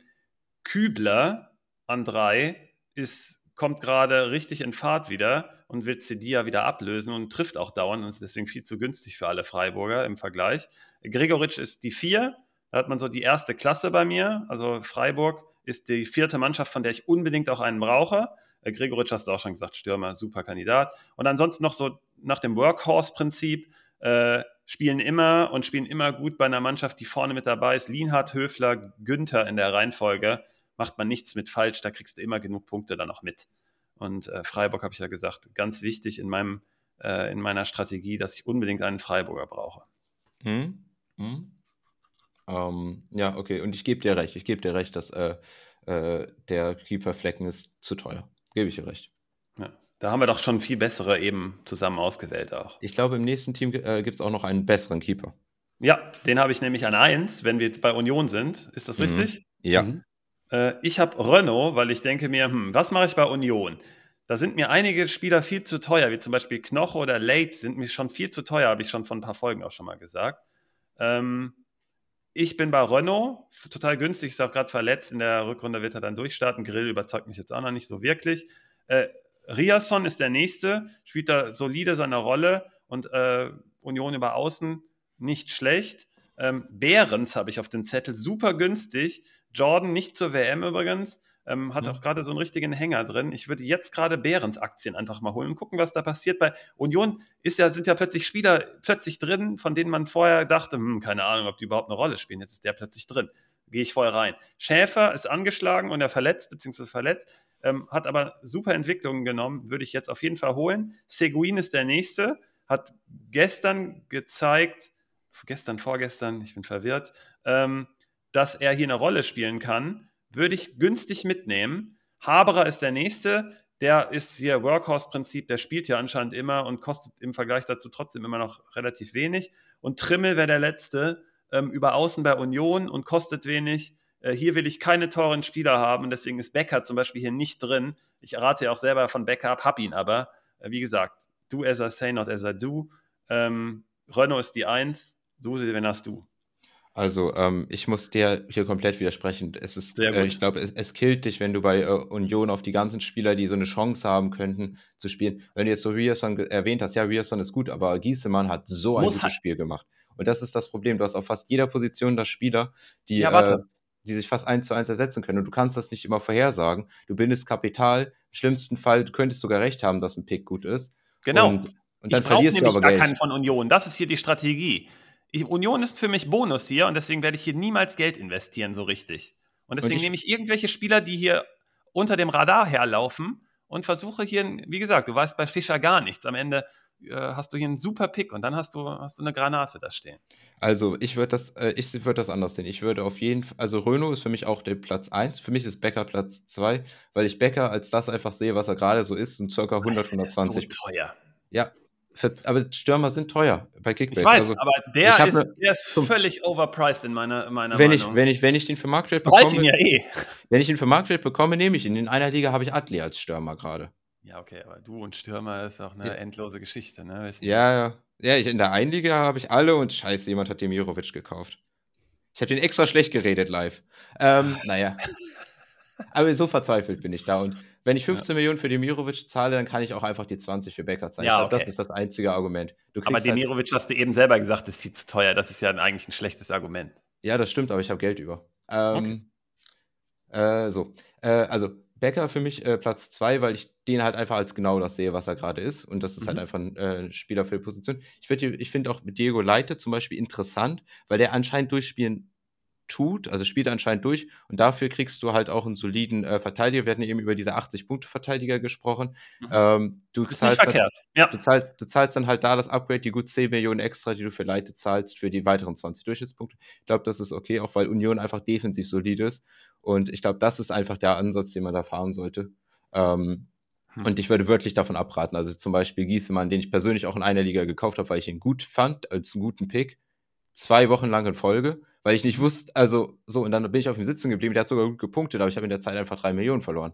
Kübler an 3 ist, kommt gerade richtig in Fahrt wieder und wird Cedia wieder ablösen und trifft auch dauernd und ist deswegen viel zu günstig für alle Freiburger im Vergleich. Gregoritsch ist die 4. Da hat man so die erste Klasse bei mir. Also Freiburg ist die vierte Mannschaft, von der ich unbedingt auch einen brauche. Äh, Gregoritsch hast du auch schon gesagt, Stürmer, super Kandidat. Und ansonsten noch so nach dem Workhorse-Prinzip äh, spielen immer und spielen immer gut bei einer Mannschaft, die vorne mit dabei ist. Lienhardt, Höfler, Günther in der Reihenfolge. Macht man nichts mit falsch, da kriegst du immer genug Punkte dann noch mit. Und äh, Freiburg habe ich ja gesagt, ganz wichtig in, meinem, äh, in meiner Strategie, dass ich unbedingt einen Freiburger brauche. Hm? Hm? Ähm, ja, okay, und ich gebe dir recht, ich gebe dir recht, dass äh, äh, der Keeper Flecken ist zu teuer. Gebe ich dir recht. Ja. Da haben wir doch schon viel bessere eben zusammen ausgewählt auch. Ich glaube, im nächsten Team äh, gibt es auch noch einen besseren Keeper. Ja, den habe ich nämlich an 1, wenn wir bei Union sind. Ist das mhm. richtig? Ja. Mhm. Äh, ich habe Renault, weil ich denke mir, hm, was mache ich bei Union? Da sind mir einige Spieler viel zu teuer, wie zum Beispiel Knoche oder Late sind mir schon viel zu teuer, habe ich schon von ein paar Folgen auch schon mal gesagt. Ähm, ich bin bei Renault, total günstig, ist auch gerade verletzt. In der Rückrunde wird er dann durchstarten. Grill überzeugt mich jetzt auch noch nicht so wirklich. Äh, Riasson ist der nächste, spielt da solide seine Rolle und äh, Union über Außen nicht schlecht. Ähm, Behrens habe ich auf dem Zettel, super günstig. Jordan nicht zur WM übrigens. Ähm, hat mhm. auch gerade so einen richtigen Hänger drin. Ich würde jetzt gerade Behrens Aktien einfach mal holen und gucken, was da passiert. Bei Union ist ja, sind ja plötzlich Spieler plötzlich drin, von denen man vorher dachte, hm, keine Ahnung, ob die überhaupt eine Rolle spielen. Jetzt ist der plötzlich drin. Gehe ich voll rein. Schäfer ist angeschlagen und er verletzt, beziehungsweise verletzt, ähm, hat aber super Entwicklungen genommen, würde ich jetzt auf jeden Fall holen. Seguin ist der nächste, hat gestern gezeigt, gestern, vorgestern, ich bin verwirrt, ähm, dass er hier eine Rolle spielen kann würde ich günstig mitnehmen. Haberer ist der nächste. Der ist hier Workhorse-Prinzip, der spielt ja anscheinend immer und kostet im Vergleich dazu trotzdem immer noch relativ wenig. Und Trimmel wäre der letzte ähm, über Außen bei Union und kostet wenig. Äh, hier will ich keine teuren Spieler haben deswegen ist Becker zum Beispiel hier nicht drin. Ich rate ja auch selber von Becker ab, hab ihn aber. Äh, wie gesagt, du as I say, not as I do. Ähm, Renault ist die Eins, so wenn hast du. Also, ähm, ich muss dir hier komplett widersprechen. Es ist, äh, ich glaube, es, es killt dich, wenn du bei äh, Union auf die ganzen Spieler, die so eine Chance haben könnten, zu spielen. Wenn du jetzt so Rierson erwähnt hast, ja, Rierson ist gut, aber Giesemann hat so ein gutes halt. Spiel gemacht. Und das ist das Problem. Du hast auf fast jeder Position da Spieler, die, ja, äh, die sich fast eins zu eins ersetzen können. Und du kannst das nicht immer vorhersagen. Du bindest Kapital. Im schlimmsten Fall, du könntest sogar recht haben, dass ein Pick gut ist. Genau. Und, und dann ich verlierst du aber gar Geld. keinen von Union. Das ist hier die Strategie Union ist für mich Bonus hier und deswegen werde ich hier niemals Geld investieren, so richtig. Und deswegen und ich, nehme ich irgendwelche Spieler, die hier unter dem Radar herlaufen und versuche hier, wie gesagt, du weißt bei Fischer gar nichts. Am Ende äh, hast du hier einen super Pick und dann hast du, hast du eine Granate da stehen. Also ich würde das, äh, ich würde das anders sehen. Ich würde auf jeden Fall, also Renault ist für mich auch der Platz 1. Für mich ist Becker Platz 2, weil ich Becker als das einfach sehe, was er gerade so ist, und circa 100, 120. So teuer. Ja, für, aber Stürmer sind teuer bei Kickbase. Ich weiß, also, aber der ist, ne, der ist völlig overpriced in meiner, meiner wenn Meinung. Ich, wenn, ich, wenn ich den für Marktwert bekomme, ihn ja eh. <laughs> wenn ich ihn für Marktwert bekomme, nehme ich ihn. In einer Liga habe ich Adli als Stürmer gerade. Ja, okay, aber du und Stürmer ist auch eine ja. endlose Geschichte, ne? Weißt ja, ja. Ja, ich, in der einen Liga habe ich alle und scheiße, jemand hat Demirovic gekauft. Ich habe den extra schlecht geredet live. Ähm, naja. <laughs> Aber so verzweifelt bin ich da und wenn ich 15 ja. Millionen für Demirovic zahle, dann kann ich auch einfach die 20 für Becker zahlen. Ja, ich glaube, okay. das ist das einzige Argument. aber halt Demirovic halt hast du eben selber gesagt, ist viel zu teuer. Das ist ja eigentlich ein schlechtes Argument. Ja, das stimmt, aber ich habe Geld über. Ähm, okay. äh, so, äh, also Becker für mich äh, Platz 2, weil ich den halt einfach als genau das sehe, was er gerade ist. Und das ist halt mhm. halt einfach ein äh, Spieler für die Position. Ich, ich finde auch Diego Leite zum Beispiel interessant, weil der anscheinend durchspielen tut, also spielt anscheinend durch und dafür kriegst du halt auch einen soliden äh, Verteidiger. Wir hatten eben über diese 80-Punkte-Verteidiger gesprochen. Mhm. Ähm, du, zahlst dann, ja. du, zahlst, du, zahlst dann, halt da das Upgrade, die gut 10 Millionen extra, die du für Leite zahlst, für die weiteren 20 Durchschnittspunkte. Ich glaube, das ist okay, auch weil Union einfach defensiv solid ist. Und ich glaube, das ist einfach der Ansatz, den man da fahren sollte. Ähm, hm. Und ich würde wirklich davon abraten. Also zum Beispiel Giesemann, den ich persönlich auch in einer Liga gekauft habe, weil ich ihn gut fand, als einen guten Pick. Zwei Wochen lang in Folge weil ich nicht wusste, also so, und dann bin ich auf ihm sitzen geblieben, der hat sogar gut gepunktet, aber ich habe in der Zeit einfach drei Millionen verloren.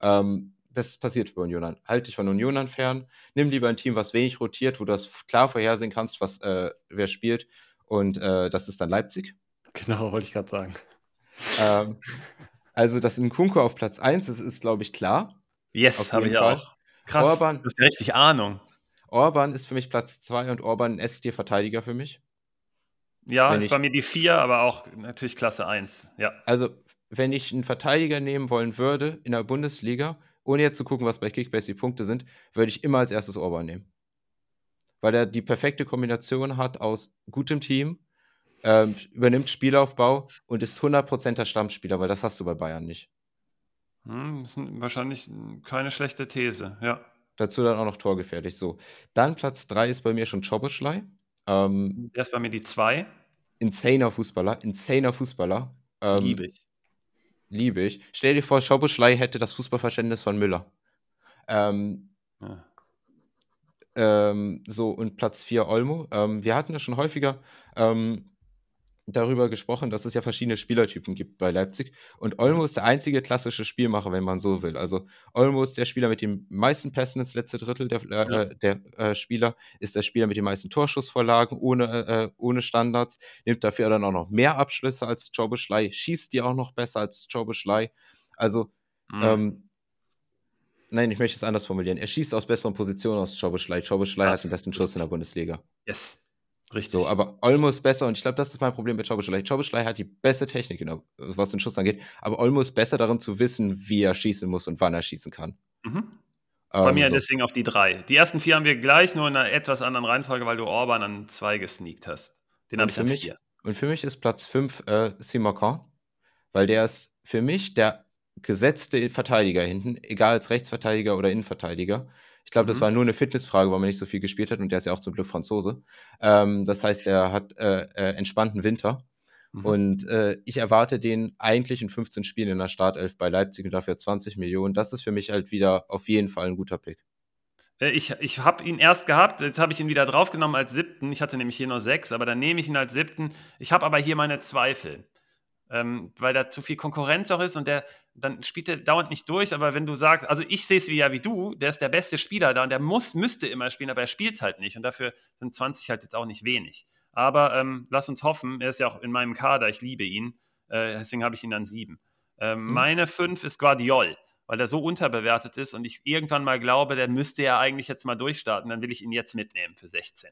Ähm, das passiert bei Unionern. Halt dich von Unionern fern, nimm lieber ein Team, was wenig rotiert, wo du das klar vorhersehen kannst, was äh, wer spielt. Und äh, das ist dann Leipzig. Genau, wollte ich gerade sagen. Ähm, also, dass ein Kunko auf Platz 1 ist, ist, glaube ich, klar. Yes, habe ich Fall. auch. Krass, Orban, du hast richtig Ahnung. Orban ist für mich Platz 2 und Orban ein S-Tier-Verteidiger für mich. Ja, wenn ist ich, bei mir die 4, aber auch natürlich Klasse 1. Ja. Also, wenn ich einen Verteidiger nehmen wollen würde in der Bundesliga, ohne jetzt zu gucken, was bei Kickbase die Punkte sind, würde ich immer als erstes Orban nehmen. Weil er die perfekte Kombination hat aus gutem Team, ähm, übernimmt Spielaufbau und ist 100% der Stammspieler, weil das hast du bei Bayern nicht. Hm, das ist wahrscheinlich keine schlechte These, ja. Dazu dann auch noch torgefährlich. So. Dann Platz 3 ist bei mir schon Choboschlei. Ähm, ist bei mir die 2. Insaner Fußballer, insaner Fußballer. Ähm, liebe ich. Liebe ich. Stell dir vor, Schaubuschlei hätte das Fußballverständnis von Müller. Ähm, ja. ähm, so, und Platz 4 Olmo. Ähm, wir hatten ja schon häufiger ähm, darüber gesprochen, dass es ja verschiedene Spielertypen gibt bei Leipzig. Und Olmo ist der einzige klassische Spielmacher, wenn man so will. Also Olmo ist der Spieler mit den meisten Pässen ins letzte Drittel der, äh, der äh, Spieler, ist der Spieler mit den meisten Torschussvorlagen ohne, äh, ohne Standards, nimmt dafür dann auch noch mehr Abschlüsse als Joe schießt die auch noch besser als Joe Also, mhm. ähm, nein, ich möchte es anders formulieren. Er schießt aus besseren Positionen als Joe Beschlei. Joe hat den besten Schuss in der Bundesliga. Yes. Richtig. So, aber Olmo ist besser und ich glaube, das ist mein Problem mit Choboschlei. Choboschlei hat die beste Technik, genau, was den Schuss angeht, aber Olmo ist besser darin zu wissen, wie er schießen muss und wann er schießen kann. Mhm. Bei ähm, mir so. deswegen auf die drei. Die ersten vier haben wir gleich, nur in einer etwas anderen Reihenfolge, weil du Orban an zwei gesneakt hast. Den habe ich an mich, vier. Und für mich ist Platz fünf äh, Simakon, weil der ist für mich der gesetzte Verteidiger hinten, egal als Rechtsverteidiger oder Innenverteidiger. Ich glaube, das mhm. war nur eine Fitnessfrage, weil man nicht so viel gespielt hat und der ist ja auch zum Glück Franzose. Ähm, das heißt, er hat äh, äh, entspannten Winter. Mhm. Und äh, ich erwarte den eigentlich in 15 Spielen in der Startelf bei Leipzig und dafür 20 Millionen. Das ist für mich halt wieder auf jeden Fall ein guter Pick. Äh, ich, ich habe ihn erst gehabt, jetzt habe ich ihn wieder draufgenommen als siebten. Ich hatte nämlich hier nur sechs, aber dann nehme ich ihn als siebten. Ich habe aber hier meine Zweifel ähm, weil da zu viel Konkurrenz auch ist und der dann spielt er dauernd nicht durch. Aber wenn du sagst, also ich sehe es wie ja wie du, der ist der beste Spieler da und der muss, müsste immer spielen, aber er spielt halt nicht und dafür sind 20 halt jetzt auch nicht wenig. Aber ähm, lass uns hoffen, er ist ja auch in meinem Kader, ich liebe ihn, äh, deswegen habe ich ihn dann sieben. Ähm, mhm. Meine fünf ist Guardiol, weil er so unterbewertet ist und ich irgendwann mal glaube, der müsste ja eigentlich jetzt mal durchstarten, dann will ich ihn jetzt mitnehmen für 16.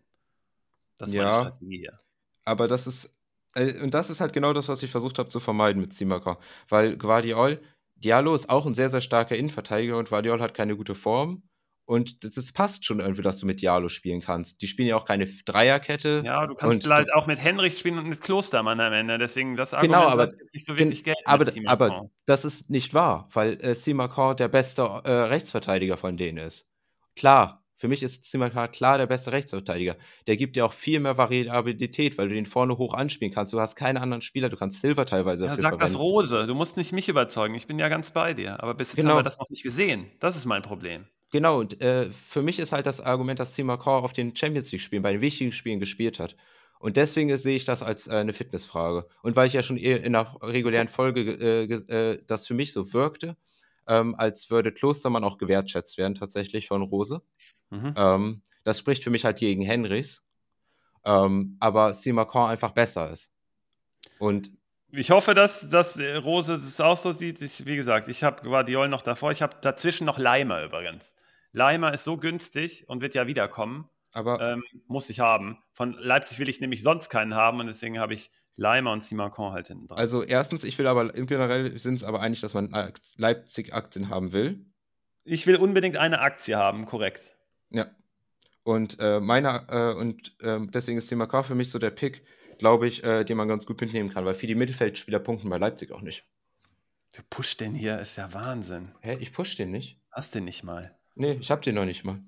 Das ist ja, meine Strategie hier. Aber das ist äh, und das ist halt genau das, was ich versucht habe zu vermeiden mit Simaker. Weil Guardiol, Diallo ist auch ein sehr, sehr starker Innenverteidiger und Guardiol hat keine gute Form. Und das, das passt schon irgendwie, dass du mit Diallo spielen kannst. Die spielen ja auch keine Dreierkette. Ja, du kannst halt auch mit Henrich spielen und mit Klostermann am Ende. Deswegen das Argument genau, aber, jetzt nicht so wirklich Geld. Aber, aber das ist nicht wahr, weil äh, Simakor der beste äh, Rechtsverteidiger von denen ist. Klar, für mich ist Zimmerkar klar der beste Rechtsverteidiger. Der gibt dir auch viel mehr Variabilität, weil du den vorne hoch anspielen kannst. Du hast keine anderen Spieler, du kannst Silver teilweise ja, dafür sag verwenden. das Rose, du musst nicht mich überzeugen. Ich bin ja ganz bei dir. Aber bis jetzt genau. haben wir das noch nicht gesehen. Das ist mein Problem. Genau, und äh, für mich ist halt das Argument, dass Simakar auf den Champions League-Spielen, bei den wichtigen Spielen gespielt hat. Und deswegen sehe ich das als äh, eine Fitnessfrage. Und weil ich ja schon in der regulären Folge äh, äh, das für mich so wirkte, ähm, als würde Klostermann auch gewertschätzt werden, tatsächlich von Rose. Mhm. Ähm, das spricht für mich halt gegen Henrys. Ähm, aber Simakon einfach besser ist. Und ich hoffe, dass, dass Rose es auch so sieht. Ich, wie gesagt, ich habe Guardiol noch davor. Ich habe dazwischen noch Leimer übrigens. Leimer ist so günstig und wird ja wiederkommen. Aber ähm, muss ich haben. Von Leipzig will ich nämlich sonst keinen haben und deswegen habe ich Leimer und Simakon halt hinten dran. Also erstens, ich will aber generell sind es aber eigentlich, dass man Leipzig-Aktien haben will. Ich will unbedingt eine Aktie haben, korrekt. Ja. Und äh, meiner, äh, und äh, deswegen ist Thema K für mich so der Pick, glaube ich, äh, den man ganz gut mitnehmen kann, weil viele Mittelfeldspieler punkten bei Leipzig auch nicht. Du pusht den hier, ist ja Wahnsinn. Hä, ich push den nicht. Hast den nicht mal. Nee, ich hab den noch nicht mal.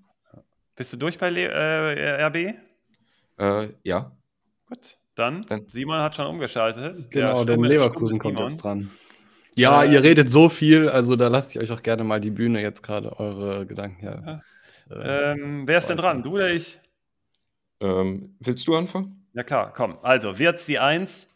Bist du durch bei Le äh, RB? Äh, ja. Gut, dann, dann. Simon hat schon umgeschaltet. Genau, denn Leverkusen kommt jetzt dran. Ja, äh, ihr redet so viel, also da lasse ich euch auch gerne mal die Bühne jetzt gerade eure Gedanken her. Ja. Äh, ähm, wer ist denn dran? Du oder ich? Ähm, willst du anfangen? Ja klar, komm. Also, Wirtz die 1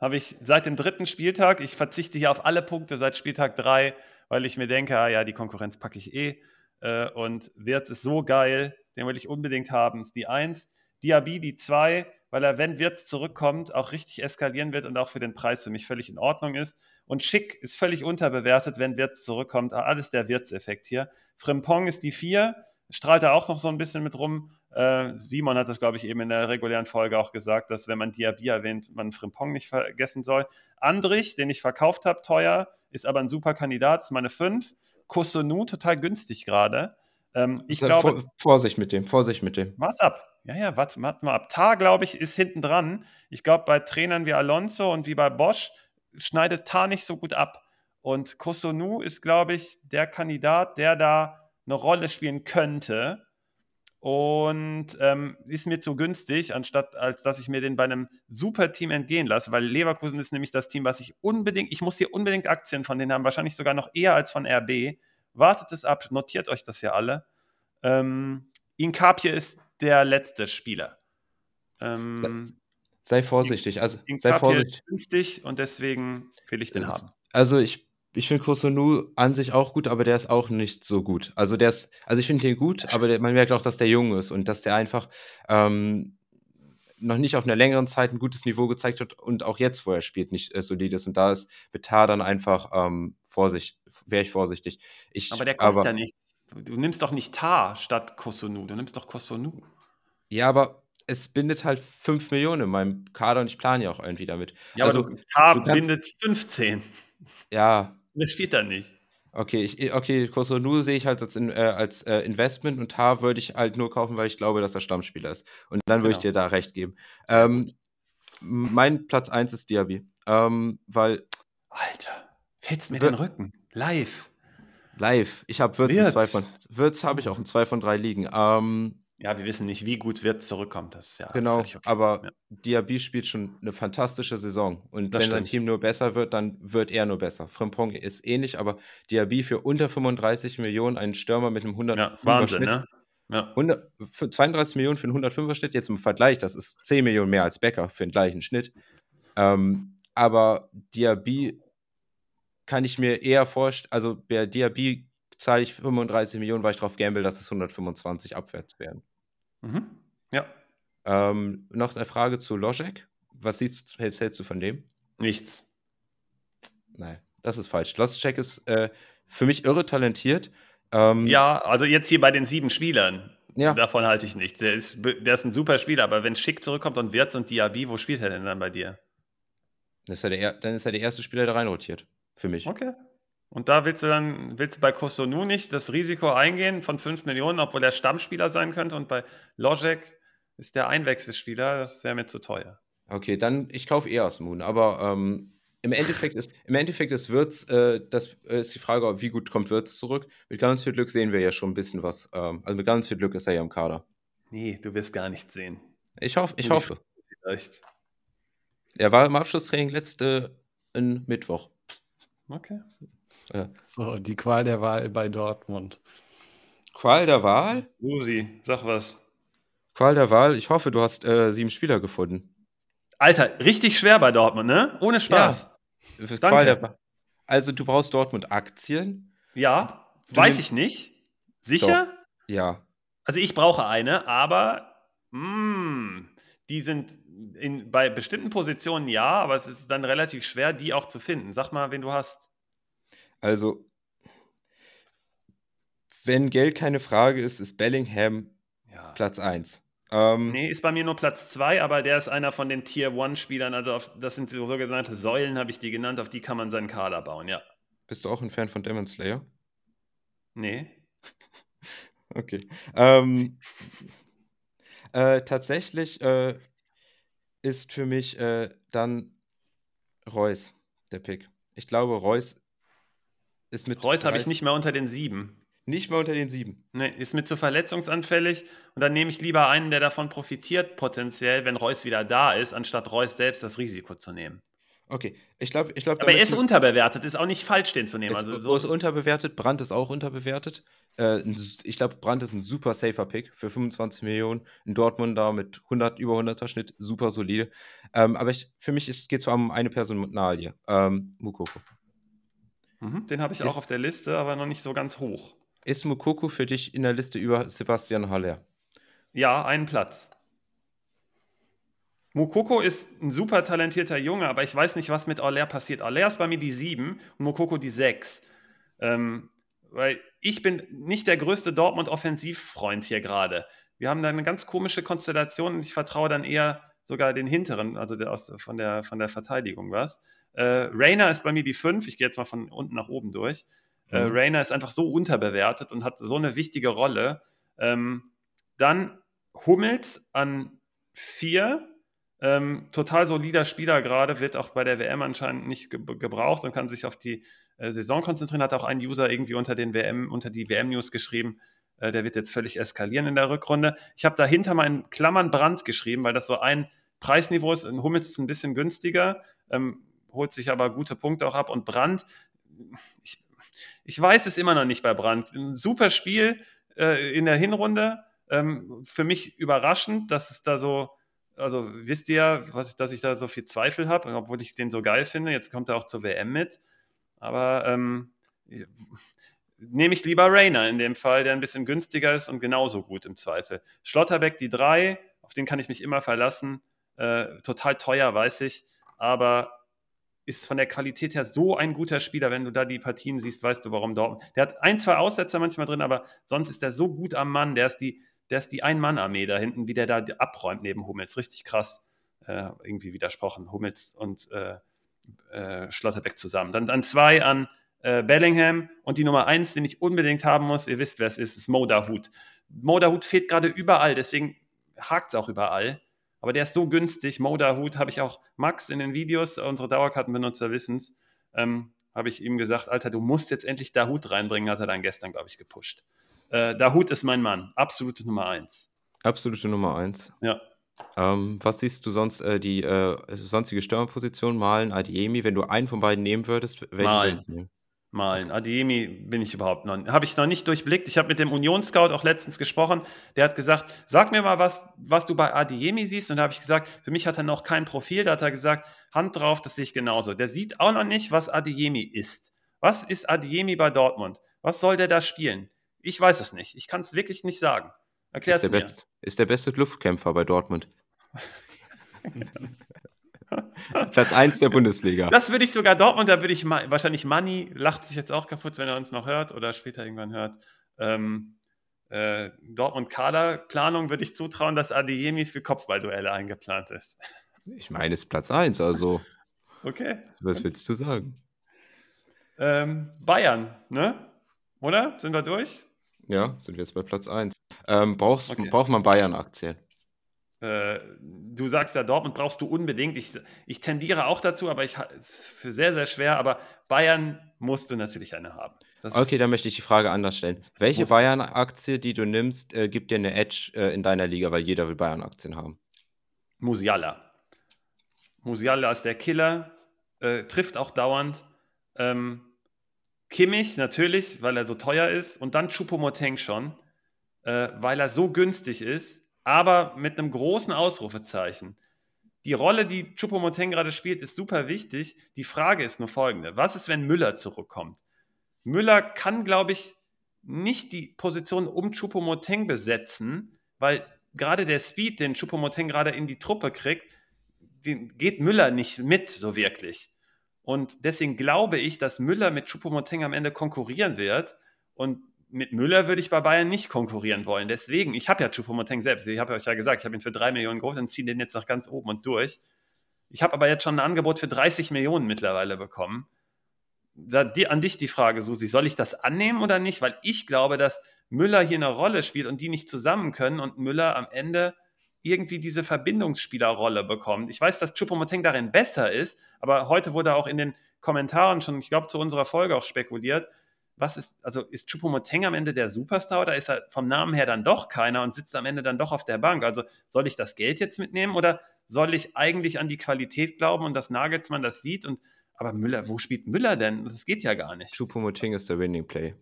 habe ich seit dem dritten Spieltag. Ich verzichte hier auf alle Punkte seit Spieltag 3, weil ich mir denke, ah, ja, die Konkurrenz packe ich eh. Äh, und Wirtz ist so geil, den will ich unbedingt haben. Ist die 1. Diaby die 2, weil er, wenn Wirtz zurückkommt, auch richtig eskalieren wird und auch für den Preis für mich völlig in Ordnung ist. Und Schick ist völlig unterbewertet, wenn Wirtz zurückkommt. Alles der Wirtz-Effekt hier. Frimpong ist die 4 strahlt er auch noch so ein bisschen mit rum. Äh, Simon hat das, glaube ich, eben in der regulären Folge auch gesagt, dass wenn man Diaby erwähnt, man Frimpong nicht vergessen soll. Andrich, den ich verkauft habe, teuer, ist aber ein super Kandidat, ist meine 5. Kosunu, total günstig gerade. Ähm, ich glaube. Vorsicht mit dem, Vorsicht mit dem. Warte ab. Ja, ja, warte, warte mal ab. Tar, glaube ich, ist hinten dran. Ich glaube, bei Trainern wie Alonso und wie bei Bosch schneidet Tar nicht so gut ab. Und Kosunu ist, glaube ich, der Kandidat, der da eine Rolle spielen könnte. Und ähm, ist mir zu günstig, anstatt als dass ich mir den bei einem super Team entgehen lasse, weil Leverkusen ist nämlich das Team, was ich unbedingt, ich muss hier unbedingt Aktien von denen haben, wahrscheinlich sogar noch eher als von RB. Wartet es ab, notiert euch das ja alle. Ähm, Inkapje ist der letzte Spieler. Ähm, sei vorsichtig, also sei vorsichtig. Ist günstig und deswegen will ich den haben. Also ich ich finde Kosunu an sich auch gut, aber der ist auch nicht so gut. Also der ist, also ich finde den gut, aber der, man merkt auch, dass der jung ist und dass der einfach ähm, noch nicht auf einer längeren Zeit ein gutes Niveau gezeigt hat und auch jetzt, wo er spielt, nicht äh, solid ist. Und da ist Betar dann einfach ähm, Vorsicht, wäre ich vorsichtig. Ich, aber der kostet aber, ja nicht. Du nimmst doch nicht Tar statt Kosunu, du nimmst doch Kosunu. Ja, aber es bindet halt 5 Millionen in meinem Kader und ich plane ja auch irgendwie damit. Ja, also, aber du, Tar bindet 15. Ja. Das spielt dann nicht. Okay, ich, okay, Kosonu sehe ich halt als, in, äh, als äh, Investment und Tar würde ich halt nur kaufen, weil ich glaube, dass er Stammspieler ist. Und dann würde ich genau. dir da recht geben. Ähm, mein Platz 1 ist Diaby. Ähm, weil. Alter, fällt's mir den Rücken. Live. Live. Ich habe Würz, in zwei von. Würz habe ich auch in zwei von drei liegen. Ähm, ja, wir wissen nicht, wie gut Wirtz zurückkommt. Das ist ja genau, okay. aber ja. Diaby spielt schon eine fantastische Saison. Und das wenn stimmt. sein Team nur besser wird, dann wird er nur besser. Frimpong ist ähnlich, aber Diaby für unter 35 Millionen, einen Stürmer mit einem 105er ja, Wahnsinn, Schnitt. Ne? Ja. 100, 32 Millionen für einen 105er Schnitt, jetzt im Vergleich, das ist 10 Millionen mehr als Becker für den gleichen Schnitt. Ähm, aber Diaby kann ich mir eher vorstellen, also bei Diaby zahle ich 35 Millionen, weil ich darauf gamble, dass es 125 abwärts werden. Mhm. Ja. Ähm, noch eine Frage zu Logic. Was siehst du, hältst, hältst du von dem? Nichts. Nein, das ist falsch. Logic ist äh, für mich irre talentiert. Ähm, ja, also jetzt hier bei den sieben Spielern. Ja. Davon halte ich nichts. Der ist, der ist ein super Spieler, aber wenn Schick zurückkommt und Wirtz und Diaby, wo spielt er denn dann bei dir? ist der, dann ist er der erste Spieler, der reinrotiert. Für mich. Okay. Und da willst du dann, willst du bei Kostonu nicht das Risiko eingehen von 5 Millionen, obwohl er Stammspieler sein könnte und bei Logic ist der Einwechselspieler, das wäre mir zu teuer. Okay, dann ich kaufe eher Moon, aber ähm, im Endeffekt ist, im Endeffekt ist Wirtz, äh, das äh, ist die Frage, wie gut kommt Wirtz zurück. Mit ganz viel Glück sehen wir ja schon ein bisschen was. Ähm, also mit ganz viel Glück ist er ja im Kader. Nee, du wirst gar nichts sehen. Ich hoffe, ich hoffe. Vielleicht. Er war im Abschlusstraining letzte Mittwoch. Okay. Ja. So, die Qual der Wahl bei Dortmund. Qual der Wahl? Susi, sag was. Qual der Wahl, ich hoffe, du hast äh, sieben Spieler gefunden. Alter, richtig schwer bei Dortmund, ne? Ohne Spaß. Ja. Danke. also, du brauchst Dortmund-Aktien. Ja, du weiß ich nicht. Sicher? Doch. Ja. Also, ich brauche eine, aber mh, mm, die sind in, bei bestimmten Positionen ja, aber es ist dann relativ schwer, die auch zu finden. Sag mal, wen du hast. Also, wenn Geld keine Frage ist, ist Bellingham ja. Platz 1. Ähm, nee, ist bei mir nur Platz 2, aber der ist einer von den Tier 1-Spielern. Also, auf, das sind so sogenannte Säulen, habe ich die genannt, auf die kann man seinen Kader bauen, ja. Bist du auch ein Fan von Demon Slayer? Nee. <laughs> okay. Ähm, äh, tatsächlich äh, ist für mich äh, dann Reus der Pick. Ich glaube, Reus ist mit. Reus habe ich nicht mehr unter den sieben. Nicht mehr unter den sieben. Nee, ist mir zu verletzungsanfällig und dann nehme ich lieber einen, der davon profitiert, potenziell, wenn Reus wieder da ist, anstatt Reus selbst das Risiko zu nehmen. Okay, ich glaube, ich glaube. Aber er ist unterbewertet, ist auch nicht falsch, den zu nehmen. Ist, also so ist unterbewertet, Brandt ist auch unterbewertet. Äh, ich glaube, Brandt ist ein super safer Pick für 25 Millionen. In Dortmund da mit 100, über 100er Schnitt, super solide. Ähm, aber ich, für mich geht es vor allem um eine Person nahe hier, ähm, Mukoko. Mhm, den habe ich ist, auch auf der Liste, aber noch nicht so ganz hoch. Ist Mukoko für dich in der Liste über Sebastian Haller? Ja, einen Platz. Mukoko ist ein super talentierter Junge, aber ich weiß nicht, was mit Aller passiert. Aller ist bei mir die 7 und Mukoko die 6. Ähm, weil ich bin nicht der größte Dortmund-Offensivfreund hier gerade. Wir haben da eine ganz komische Konstellation und ich vertraue dann eher sogar den hinteren, also der aus, von, der, von der Verteidigung was. Äh, Rainer ist bei mir die 5. Ich gehe jetzt mal von unten nach oben durch. Äh, mhm. Äh, Rainer ist einfach so unterbewertet und hat so eine wichtige Rolle. Ähm, dann Hummels an 4 ähm, total solider Spieler gerade, wird auch bei der WM anscheinend nicht ge gebraucht und kann sich auf die äh, Saison konzentrieren. Hat auch ein User irgendwie unter den WM, unter die WM-News geschrieben, äh, der wird jetzt völlig eskalieren in der Rückrunde. Ich habe dahinter in Klammern Brand geschrieben, weil das so ein Preisniveau ist. In Hummels ist ein bisschen günstiger, ähm, holt sich aber gute Punkte auch ab. Und Brand, ich, ich weiß es immer noch nicht bei Brand. Ein super Spiel äh, in der Hinrunde. Ähm, für mich überraschend, dass es da so also wisst ihr, was, dass ich da so viel Zweifel habe, obwohl ich den so geil finde. Jetzt kommt er auch zur WM mit. Aber ähm, nehme ich lieber Rainer in dem Fall, der ein bisschen günstiger ist und genauso gut im Zweifel. Schlotterbeck die drei, auf den kann ich mich immer verlassen. Äh, total teuer, weiß ich, aber ist von der Qualität her so ein guter Spieler. Wenn du da die Partien siehst, weißt du, warum Dortmund. Der hat ein, zwei Aussetzer manchmal drin, aber sonst ist er so gut am Mann. Der ist die der ist die Ein-Mann-Armee da hinten, wie der da abräumt neben Hummels. Richtig krass. Äh, irgendwie widersprochen. Hummels und äh, äh, Schlotterbeck zusammen. Dann, dann zwei an äh, Bellingham und die Nummer eins, den ich unbedingt haben muss, ihr wisst, wer es ist, ist Mo Dahut. Mo Dahut fehlt gerade überall, deswegen hakt es auch überall. Aber der ist so günstig. Mo Dahut habe ich auch Max in den Videos, unsere Dauerkartenbenutzer wissen es, ähm, habe ich ihm gesagt, Alter, du musst jetzt endlich Dahut reinbringen, hat er dann gestern, glaube ich, gepusht. Äh, Dahut ist mein Mann, absolute Nummer eins. Absolute Nummer eins. Ja. Ähm, was siehst du sonst, äh, die äh, sonstige Stürmerposition, Malen, Adiemi, wenn du einen von beiden nehmen würdest, welchen Malen. Malen. Adiemi bin ich überhaupt noch, habe ich noch nicht durchblickt. Ich habe mit dem Union-Scout auch letztens gesprochen. Der hat gesagt, sag mir mal, was, was du bei Adiemi siehst. Und da habe ich gesagt, für mich hat er noch kein Profil. Da hat er gesagt, Hand drauf, das sehe ich genauso. Der sieht auch noch nicht, was Adiemi ist. Was ist Adiemi bei Dortmund? Was soll der da spielen? Ich weiß es nicht. Ich kann es wirklich nicht sagen. Erklär Ist der, mir. best, ist der beste Luftkämpfer bei Dortmund. <laughs> <laughs> Platz 1 der <laughs> Bundesliga. Das würde ich sogar Dortmund, da würde ich wahrscheinlich Money, lacht sich jetzt auch kaputt, wenn er uns noch hört oder später irgendwann hört. Ähm, äh, Dortmund Kaderplanung würde ich zutrauen, dass Adeyemi für Kopfballduelle eingeplant ist. Ich meine, es ist Platz 1, also Okay. was willst du sagen? Ähm, Bayern, ne? Oder? Sind wir durch? Ja, sind wir jetzt bei Platz 1. Ähm, brauchst, Okay. Braucht man Bayern-Aktien? Äh, du sagst ja, Dortmund brauchst du unbedingt. Ich, ich tendiere auch dazu, aber ich ist für sehr, sehr schwer. Aber Bayern musst du natürlich eine haben. Das Okay, dann möchte ich die Frage anders stellen. Welche. Bayern-Aktie, die du nimmst, äh, gibt dir eine Edge äh, in deiner Liga, weil jeder will Bayern-Aktien haben? Musiala. Musiala ist der Killer, äh, trifft auch dauernd. Ähm, Kimmich natürlich, weil er so teuer ist. Und dann Choupo-Moteng schon, äh, weil er so günstig ist, aber mit einem großen Ausrufezeichen. Die Rolle, die Choupo-Moteng gerade spielt, ist super wichtig. Die Frage ist nur folgende. Was ist, wenn Müller zurückkommt? Müller kann, glaube ich, nicht die Position um Choupo-Moteng besetzen, weil gerade der Speed, den Choupo-Moteng gerade in die Truppe kriegt, geht Müller nicht mit, so wirklich. Und deswegen glaube ich, dass Müller mit Choupo-Moteng am Ende konkurrieren wird. Und mit Müller würde ich bei Bayern nicht konkurrieren wollen. Deswegen, ich habe ja Choupo-Moteng selbst. Ich habe euch ja gesagt, ich habe ihn für drei Millionen geholt und ziehe den jetzt nach ganz oben und durch. Ich habe aber jetzt schon ein Angebot für 30 Millionen mittlerweile bekommen. Da, die, an dich die Frage, Susi, soll ich das annehmen oder nicht? Weil ich glaube, dass Müller hier eine Rolle spielt und die nicht zusammen können und Müller am Ende irgendwie diese Verbindungsspielerrolle bekommt. Ich weiß, dass Choupo-Moteng darin besser ist, aber heute wurde auch in den Kommentaren schon, ich glaube, zu unserer Folge auch spekuliert, was ist, also ist Choupo-Moteng am Ende der Superstar oder ist er vom Namen her dann doch keiner und sitzt am Ende dann doch auf der Bank? Also soll ich das Geld jetzt mitnehmen oder soll ich eigentlich an die Qualität glauben und dass Nagelsmann das sieht und aber Müller, wo spielt Müller denn? Das geht ja gar nicht. Choupo-Moting ist der Winning Play.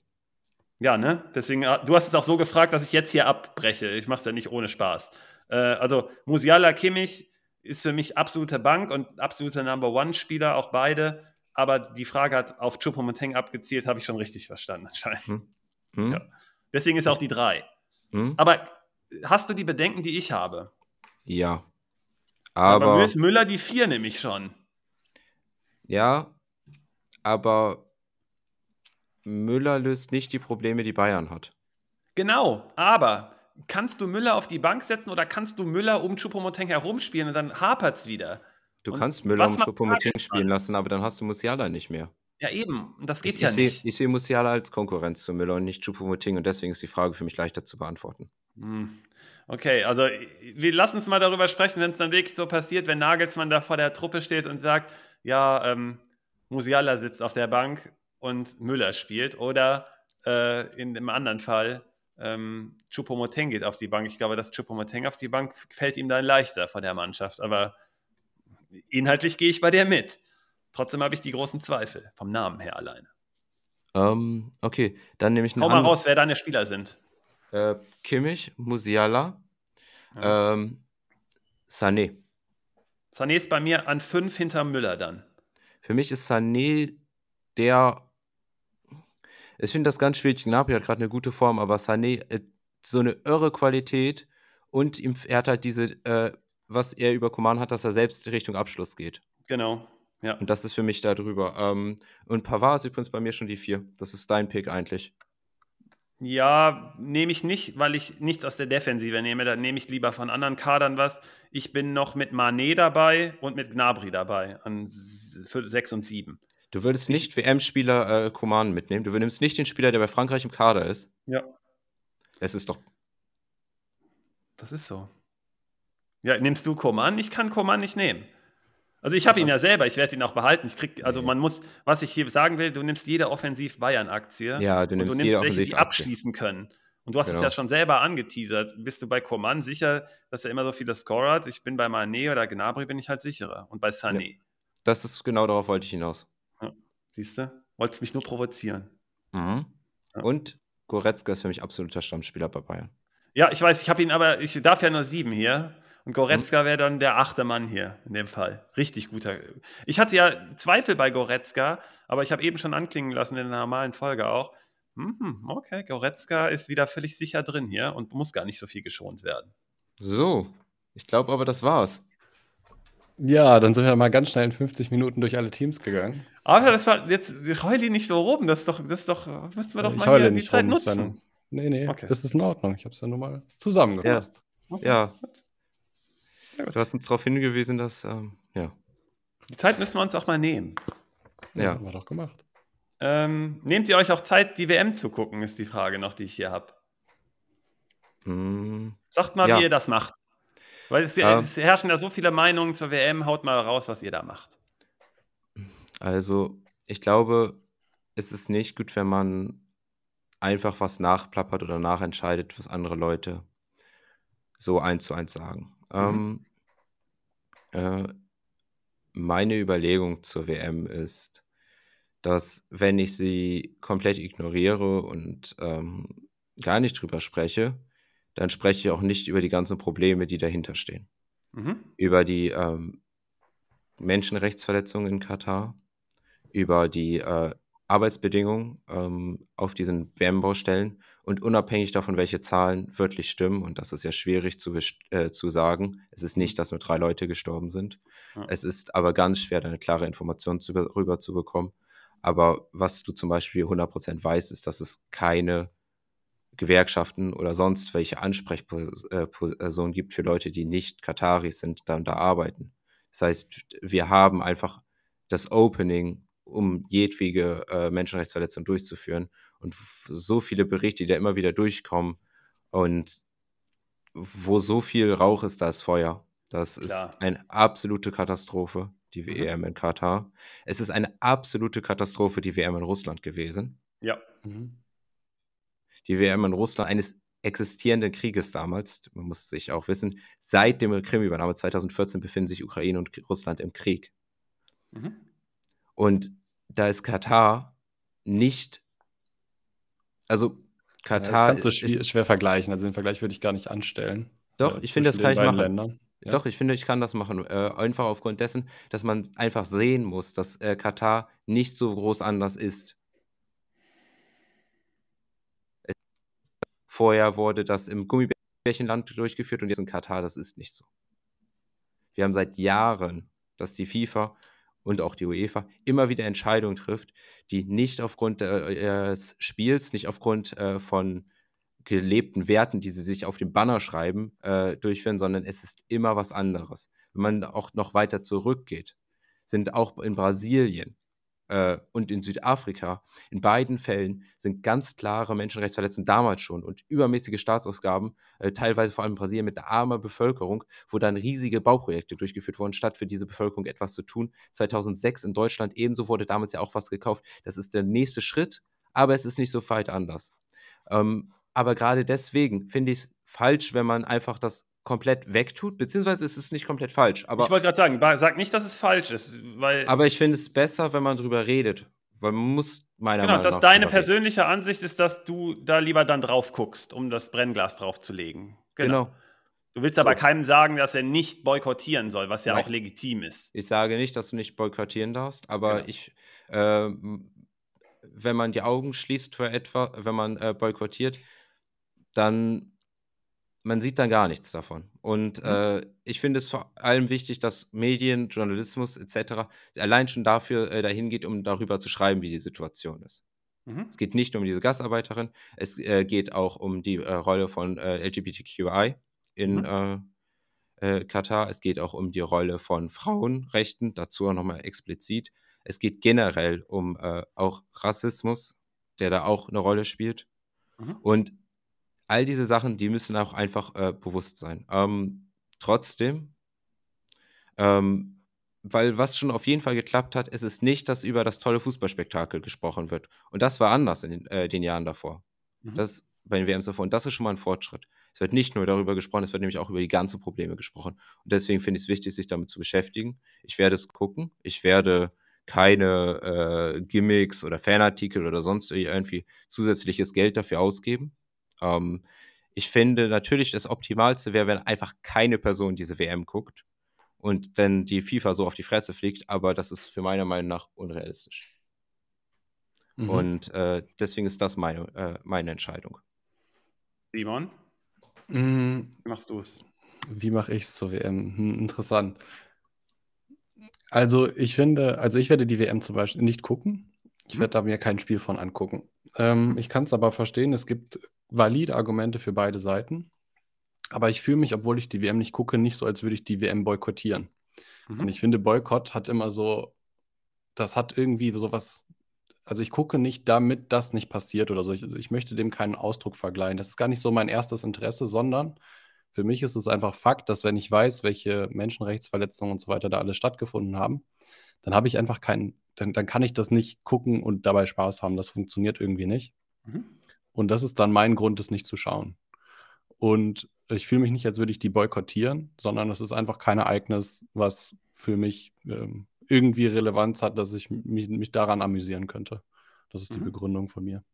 Ja, ne? Deswegen, äh, du hast es auch so gefragt, dass ich jetzt hier abbreche. Ich mache es ja nicht ohne Spaß. Äh, also Musiala, Kimmich ist für mich absolute Bank und absoluter Number One-Spieler, auch beide. Aber die Frage hat auf Choupo-Moting abgezielt, habe ich schon richtig verstanden anscheinend. Hm? Hm? Ja. Deswegen ist auch die drei. Hm? Aber hast du die Bedenken, die ich habe? Ja. Aber, Aber, Müller die vier nämlich schon. ja, aber Müller löst nicht die Probleme, die Bayern hat. Genau, aber kannst du Müller auf die Bank setzen oder kannst du Müller um Choupo-Moting herumspielen und dann hapert es wieder? Du Und kannst Müller Choupo-Moting Nagelsmann? spielen lassen, aber dann hast du Musiala nicht mehr. Ja, eben. Und das geht Ich, ja ich sehe nicht. ich sehe Musiala als Konkurrenz zu Müller und nicht Choupo-Moting und deswegen ist die Frage für mich leichter zu beantworten. Hm. Okay, also wir lassen uns mal darüber sprechen, wenn es dann wirklich so passiert, wenn Nagelsmann da vor der Truppe steht und sagt, ja, ähm, Musiala sitzt auf der Bank und Müller spielt. Oder äh, in dem anderen Fall, ähm, Choupo-Moting geht auf die Bank. Ich glaube, dass Choupo-Moting auf die Bank fällt ihm dann leichter von der Mannschaft. Aber inhaltlich gehe ich bei dir mit. Trotzdem habe ich die großen Zweifel, vom Namen her alleine. Ähm, okay, dann nehme ich einen Hau mal raus, wer deine Spieler sind. Äh, Kimmich, Musiala, ähm, Sané. Sané ist bei mir an fünf hinter Müller dann. Für mich ist Sané der. Ich finde das ganz schwierig. Gnabry hat gerade eine gute Form, aber Sané äh, so eine irre Qualität und ihm, er hat halt diese, äh, was er über Coman hat, dass er selbst Richtung Abschluss geht. Genau. Ja. Und das ist für mich da drüber. Ähm, und Pavard ist übrigens bei mir schon die vier. Das ist dein Pick eigentlich. Ja, nehme ich nicht, weil ich nichts aus der Defensive nehme. Dann nehme ich lieber von anderen Kadern was. Ich bin noch mit Manet dabei und mit Gnabry dabei an 6 und 7. Du würdest nicht WM-Spieler äh, Coman mitnehmen. Du nimmst nicht den Spieler, der bei Frankreich im Kader ist. Ja. Es ist doch. Das ist so. Ja, nimmst du Coman? Ich kann Coman nicht nehmen. Also ich habe ihn ja selber, ich werde ihn auch behalten. Ich krieg, also man muss, was ich hier sagen will, du nimmst jede Offensiv-Bayern-Aktie. Ja, du nimmst, und du nimmst welche, die abschließen können. Und du hast genau. es ja schon selber angeteasert. Bist du bei Coman sicher, dass er immer so viele Score hat? Ich bin bei Mané oder Gnabry bin ich halt sicherer. Und bei Sané. Ja. Das ist genau darauf wollte ich hinaus. Ja. Siehst du? Wolltest mich nur provozieren. Mhm. Ja. Und Goretzka ist für mich absoluter Stammspieler bei Bayern. Ja, ich weiß, ich habe ihn aber, ich darf ja nur sieben hier. Und Goretzka wäre dann der achte Mann hier in dem Fall. Richtig guter. Ich hatte ja Zweifel bei Goretzka, aber ich habe eben schon anklingen lassen in der normalen Folge auch. Mhm, okay, Goretzka ist wieder völlig sicher drin hier und muss gar nicht so viel geschont werden. So, ich glaube aber, das war's. Ja, dann sind wir mal ganz schnell in 50 Minuten durch alle Teams gegangen. Aber das war jetzt heule nicht so rum. Das ist doch, das ist doch, müssten wir doch ich mal hier die Zeit rum, nutzen. Eine, nee, nee, okay. das ist in Ordnung. Ich habe es ja nur mal zusammengefasst. Ja. Okay. ja. Du hast uns darauf hingewiesen, dass, ähm, ja. Die Zeit müssen wir uns auch mal nehmen. Ja. ja haben wir doch gemacht. Ähm, nehmt ihr euch auch Zeit, die WM zu gucken, ist die Frage noch, die ich hier habe. Mm, Sagt mal, ja. wie ihr das macht. Weil es, ja. es, herrschen ja so viele Meinungen zur WM. Haut mal raus, was ihr da macht. Also, ich glaube, es ist nicht gut, wenn man einfach was nachplappert oder nachentscheidet, was andere Leute so eins zu eins sagen. Mhm. Ähm, äh, meine Überlegung zur WM ist, dass wenn ich sie komplett ignoriere und ähm, gar nicht drüber spreche, dann spreche ich auch nicht über die ganzen Probleme, die dahinter stehen. Mhm. Über die ähm, Menschenrechtsverletzungen in Katar, über die äh, Arbeitsbedingungen ähm, auf diesen Wärmebaustellen und unabhängig davon, welche Zahlen wirklich stimmen, und das ist ja schwierig zu, äh, zu sagen, es ist nicht, dass nur drei Leute gestorben sind. Ja. Es ist aber ganz schwer, da eine klare Information zu, rüber zu bekommen. Aber was du zum Beispiel 100% weißt, ist, dass es keine Gewerkschaften oder sonst welche Ansprechpersonen gibt für Leute, die nicht Kataris sind, da und da arbeiten. Das heißt, wir haben einfach das Opening um jedwege äh, Menschenrechtsverletzung durchzuführen. Und so viele Berichte, die da immer wieder durchkommen und wo so viel Rauch ist, da ist Feuer. Das Klar. ist eine absolute Katastrophe, die mhm. WM in Katar. Es ist eine absolute Katastrophe, die WM in Russland gewesen. Ja. Mhm. Die WM in Russland, eines existierenden Krieges damals, man muss sich auch wissen, seit dem Krim-Übernahme 2014 befinden sich Ukraine und Russland im Krieg. Mhm. Und da ist Katar nicht, also Katar. Ja, das kannst du schwer, schwer, vergleichen. Also den Vergleich würde ich gar nicht anstellen. Doch, äh, ich finde, das kann ich machen. Ja. Doch, ich finde, ich kann das machen. Äh, einfach aufgrund dessen, dass man einfach sehen muss, dass äh, Katar nicht so groß anders ist. Vorher wurde das im Gummibärchenland durchgeführt und jetzt in Katar, das ist nicht so. Wir haben seit Jahren, dass die FIFA und auch die UEFA immer wieder Entscheidungen trifft, die nicht aufgrund des Spiels, nicht aufgrund äh, von gelebten Werten, die sie sich auf dem Banner schreiben, äh, durchführen, sondern es ist immer was anderes. Wenn man auch noch weiter zurückgeht, sind auch in Brasilien äh, und in Südafrika. In beiden Fällen sind ganz klare Menschenrechtsverletzungen damals schon und übermäßige Staatsausgaben, äh, teilweise vor allem in Brasilien mit einer armen Bevölkerung, wo dann riesige Bauprojekte durchgeführt wurden, statt für diese Bevölkerung etwas zu tun. 2006 in Deutschland ebenso wurde damals ja auch was gekauft. Das ist der nächste Schritt, aber es ist nicht so weit anders. Ähm, aber gerade deswegen finde ich es falsch, wenn man einfach das komplett wegtut, beziehungsweise ist es nicht komplett falsch. Aber, ich wollte gerade sagen, sag nicht, dass es falsch ist, weil. Aber ich finde es besser, wenn man drüber redet. Weil man muss meiner genau, Meinung nach. Genau, dass deine persönliche reden. Ansicht ist, dass du da lieber dann drauf guckst, um das Brennglas drauf zu legen. Genau. genau. Du willst so. aber keinem sagen, dass er nicht boykottieren soll, was ja Nein. auch legitim ist. Ich sage nicht, dass du nicht boykottieren darfst, aber genau. ich, äh, wenn man die Augen schließt für etwa, wenn man äh, boykottiert, dann man sieht dann gar nichts davon. Und mhm. äh, ich finde es vor allem wichtig, dass Medien, Journalismus etc. allein schon dafür äh, dahin geht, um darüber zu schreiben, wie die Situation ist. Mhm. Es geht nicht nur um diese Gastarbeiterin, es äh, geht auch um die äh, Rolle von äh, LGBTQI in mhm. Äh, Katar. Es geht auch um die Rolle von Frauenrechten, dazu auch nochmal explizit. Es geht generell um auch Rassismus, der da auch eine Rolle spielt. Mhm. Und all diese Sachen, die müssen auch einfach bewusst sein. Ähm, trotzdem ähm, weil was schon auf jeden Fall geklappt hat, ist es nicht, dass über das tolle Fußballspektakel gesprochen wird. Und das war anders in den, äh, den Jahren davor. Mhm. Das bei den WMs davor. Und das ist schon mal ein Fortschritt. Es wird nicht nur darüber gesprochen, es wird nämlich auch über die ganzen Probleme gesprochen. Und deswegen finde ich es wichtig, sich damit zu beschäftigen. Ich werde es gucken. Ich werde keine äh, Gimmicks oder Fanartikel oder sonst irgendwie zusätzliches Geld dafür ausgeben. Ähm, ich finde natürlich, das Optimalste wäre, wenn einfach keine Person diese WM guckt und dann die FIFA so auf die Fresse fliegt, aber das ist für meiner Meinung nach unrealistisch. Mhm. Und äh, deswegen ist das meine, äh, meine Entscheidung. Simon? Mhm. Wie machst du es? Wie mache ich es zur WM? Hm, interessant. Also ich finde, also ich werde die WM zum Beispiel nicht gucken. Ich mhm. werde da mir kein Spiel von angucken. Ähm, ich kann es aber verstehen, es gibt valide Argumente für beide Seiten. Aber ich fühle mich, obwohl ich die WM nicht gucke, nicht so, als würde ich die WM boykottieren. Mhm. Und ich finde, Boykott hat immer so, das hat irgendwie sowas, also ich gucke nicht, damit das nicht passiert oder so. Ich, ich möchte dem keinen Ausdruck vergleichen. Das ist gar nicht so mein erstes Interesse, sondern für mich ist es einfach Fakt, dass wenn ich weiß, welche Menschenrechtsverletzungen und so weiter da alle stattgefunden haben, dann habe ich einfach keinen, dann, dann kann ich das nicht gucken und dabei Spaß haben. Das funktioniert irgendwie nicht. Mhm. Und das ist dann mein Grund, es nicht zu schauen. Und ich fühle mich nicht, als würde ich die boykottieren, sondern es ist einfach kein Ereignis, was für mich ähm, irgendwie Relevanz hat, dass ich mich, mich daran amüsieren könnte. Das ist die mhm. Begründung von mir.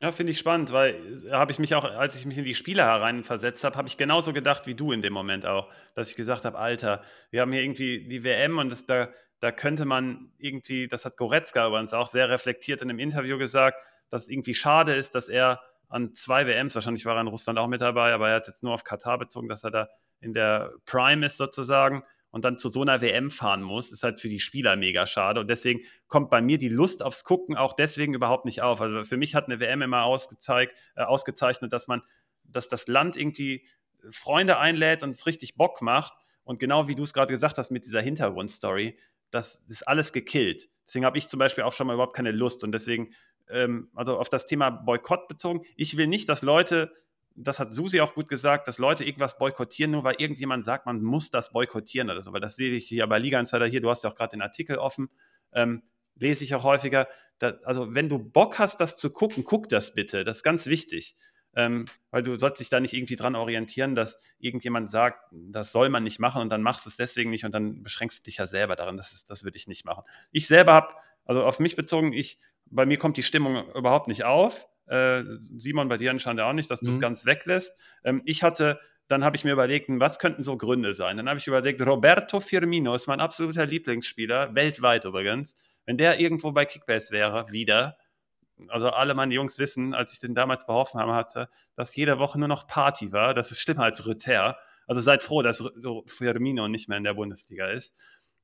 Ja, finde ich spannend, weil äh, habe ich mich auch, als ich mich in die Spiele hereinversetzt habe, habe ich genauso gedacht wie du in dem Moment auch, dass ich gesagt habe, Alter, wir haben hier irgendwie die WM und das, da, da könnte man irgendwie, das hat Goretzka übrigens auch sehr reflektiert in einem Interview gesagt, dass es irgendwie schade ist, dass er an zwei WMs, wahrscheinlich war er in Russland auch mit dabei, aber er hat jetzt nur auf Katar bezogen, dass er da in der Prime ist sozusagen und dann zu so einer WM fahren muss, ist halt für die Spieler mega schade. Und deswegen kommt bei mir die Lust aufs Gucken auch deswegen überhaupt nicht auf. Also für mich hat eine WM immer ausgezeigt, äh, ausgezeichnet, dass man, dass das Land irgendwie Freunde einlädt und es richtig Bock macht. Und genau wie du es gerade gesagt hast mit dieser Hintergrundstory, das ist alles gekillt. Deswegen habe ich zum Beispiel auch schon mal überhaupt keine Lust. Und deswegen ähm, also auf das Thema Boykott bezogen. Ich will nicht, dass Leute, das hat Susi auch gut gesagt, dass Leute irgendwas boykottieren, nur weil irgendjemand sagt, man muss das boykottieren oder so. Weil das sehe ich hier bei Liga Insider hier, du hast ja auch gerade den Artikel offen, ähm, lese ich auch häufiger. Da, also wenn du Bock hast, das zu gucken, guck das bitte. Das ist ganz wichtig. Ähm, weil du sollst dich da nicht irgendwie dran orientieren, dass irgendjemand sagt, das soll man nicht machen und dann machst du es deswegen nicht und dann beschränkst du dich ja selber daran. Das, ist, das würde ich nicht machen. Ich selber habe, also auf mich bezogen, ich bei mir kommt die Stimmung überhaupt nicht auf. Äh, Simon, bei dir anscheinend auch nicht, dass du es mhm. ganz weglässt. Ähm, ich hatte, dann habe ich mir überlegt, was könnten so Gründe sein? Dann habe ich überlegt, Roberto Firmino ist mein absoluter Lieblingsspieler, weltweit übrigens. Wenn der irgendwo bei Kickbase wäre, wieder, also alle meine Jungs wissen, als ich den damals behoffen hatte, dass jede Woche nur noch Party war. Das ist schlimmer als Rüther. Also seid froh, dass Firmino nicht mehr in der Bundesliga ist.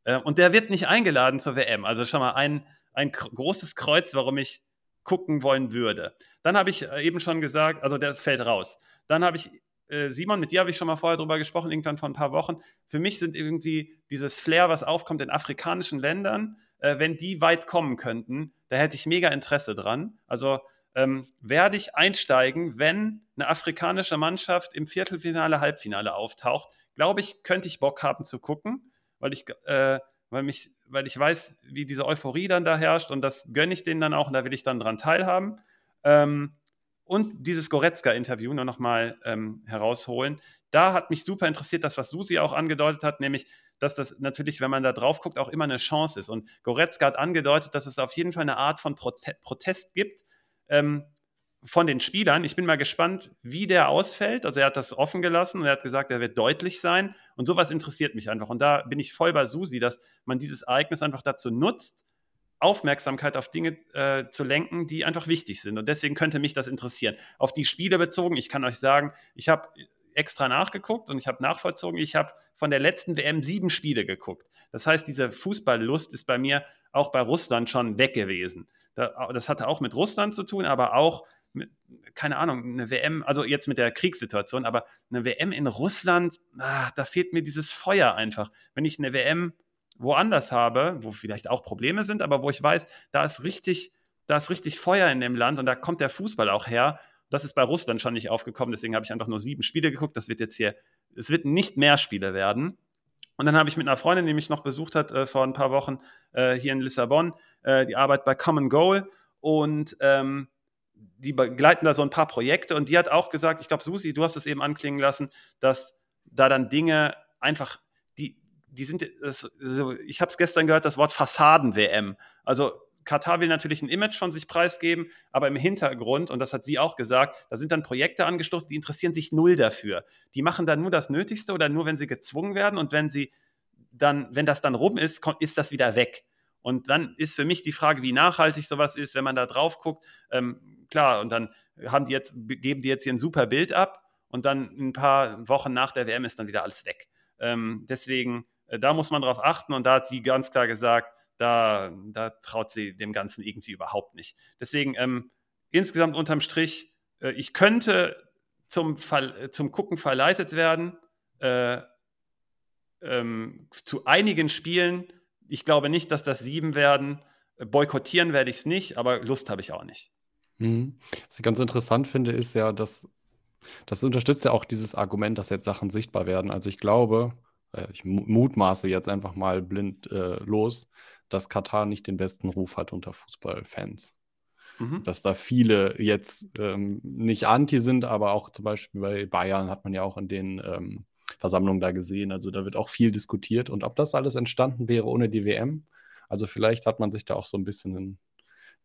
Äh, und der wird nicht eingeladen zur WM. Also schon mal ein, ein großes Kreuz, warum ich gucken wollen würde. Dann habe ich äh, eben schon gesagt, also das fällt raus. Dann habe ich, äh, Simon, mit dir habe ich schon mal vorher drüber gesprochen, irgendwann vor ein paar Wochen. Für mich sind irgendwie dieses Flair, was aufkommt in afrikanischen Ländern, äh, wenn die weit kommen könnten, da hätte ich mega Interesse dran. Also ähm, werde ich einsteigen, wenn eine afrikanische Mannschaft im Viertelfinale, Halbfinale auftaucht. Glaube ich, könnte ich Bock haben zu gucken, weil ich äh, weil, mich, weil ich weiß, wie diese Euphorie dann da herrscht und das gönne ich denen dann auch und da will ich dann dran teilhaben. Ähm, und dieses Goretzka-Interview nur nochmal ähm, herausholen. Da hat mich super interessiert, das, was Susi auch angedeutet hat, nämlich, dass das natürlich, wenn man da drauf guckt, auch immer eine Chance ist. Und Goretzka hat angedeutet, dass es auf jeden Fall eine Art von Prote Protest gibt, ähm, von den Spielern. Ich bin mal gespannt, wie der ausfällt. Also er hat das offen gelassen und er hat gesagt, er wird deutlich sein. Und sowas interessiert mich einfach. Und da bin ich voll bei Susi, dass man dieses Ereignis einfach dazu nutzt, Aufmerksamkeit auf Dinge äh, zu lenken, die einfach wichtig sind. Und deswegen könnte mich das interessieren. Auf die Spiele bezogen, ich kann euch sagen, ich habe extra nachgeguckt und ich habe nachvollzogen, ich habe von der letzten WM sieben Spiele geguckt. Das heißt, diese Fußballlust ist bei mir auch bei Russland schon weg gewesen. das hatte auch mit Russland zu tun, aber auch mit, keine Ahnung, eine WM, also jetzt mit der Kriegssituation, aber eine WM in Russland, ah, da fehlt mir dieses Feuer einfach. Wenn ich eine WM woanders habe, wo vielleicht auch Probleme sind, aber wo ich weiß, da ist richtig, da ist richtig Feuer in dem Land und da kommt der Fußball auch her. Das ist bei Russland schon nicht aufgekommen, deswegen habe ich einfach nur sieben Spiele geguckt. Das wird jetzt hier, es wird nicht mehr Spiele werden. Und dann habe ich mit einer Freundin, die mich noch besucht hat äh, vor ein paar Wochen äh, hier in Lissabon, äh, die Arbeit bei Common Goal und ähm, die begleiten da so ein paar Projekte und die hat auch gesagt, ich glaube, Susi, du hast es eben anklingen lassen, dass da dann Dinge einfach, die, die sind, das, ich habe es gestern gehört, das Wort Fassaden-WM. Also Katar will natürlich ein Image von sich preisgeben, aber im Hintergrund, und das hat sie auch gesagt, da sind dann Projekte angestoßen, die interessieren sich null dafür. Die machen dann nur das Nötigste oder nur, wenn sie gezwungen werden und wenn sie dann, wenn das dann rum ist, ist das wieder weg. Und dann ist für mich die Frage, wie nachhaltig sowas ist, wenn man da drauf guckt. Ähm, klar, und dann haben die jetzt, geben die jetzt hier ein super Bild ab und dann ein paar Wochen nach der WM ist dann wieder alles weg. Ähm, deswegen, äh, da muss man drauf achten und da hat sie ganz klar gesagt, da, da traut sie dem Ganzen irgendwie überhaupt nicht. Deswegen ähm, insgesamt unterm Strich, äh, ich könnte zum, Ver zum Gucken verleitet werden, äh, ähm, zu einigen Spielen. Ich glaube nicht, dass das sieben werden. Boykottieren werde ich es nicht, aber Lust habe ich auch nicht. Mhm. Was ich ganz interessant finde, ist ja, dass das unterstützt ja auch dieses Argument, dass jetzt Sachen sichtbar werden. Also ich glaube, äh, ich mutmaße jetzt einfach mal blind äh, los, dass Katar nicht den besten Ruf hat unter Fußballfans. Mhm. Dass da viele jetzt ähm, nicht anti sind, aber auch zum Beispiel bei Bayern hat man ja auch in den ähm, Versammlungen da gesehen. Also da wird auch viel diskutiert. Und ob das alles entstanden wäre ohne die WM, also vielleicht hat man sich da auch so ein bisschen,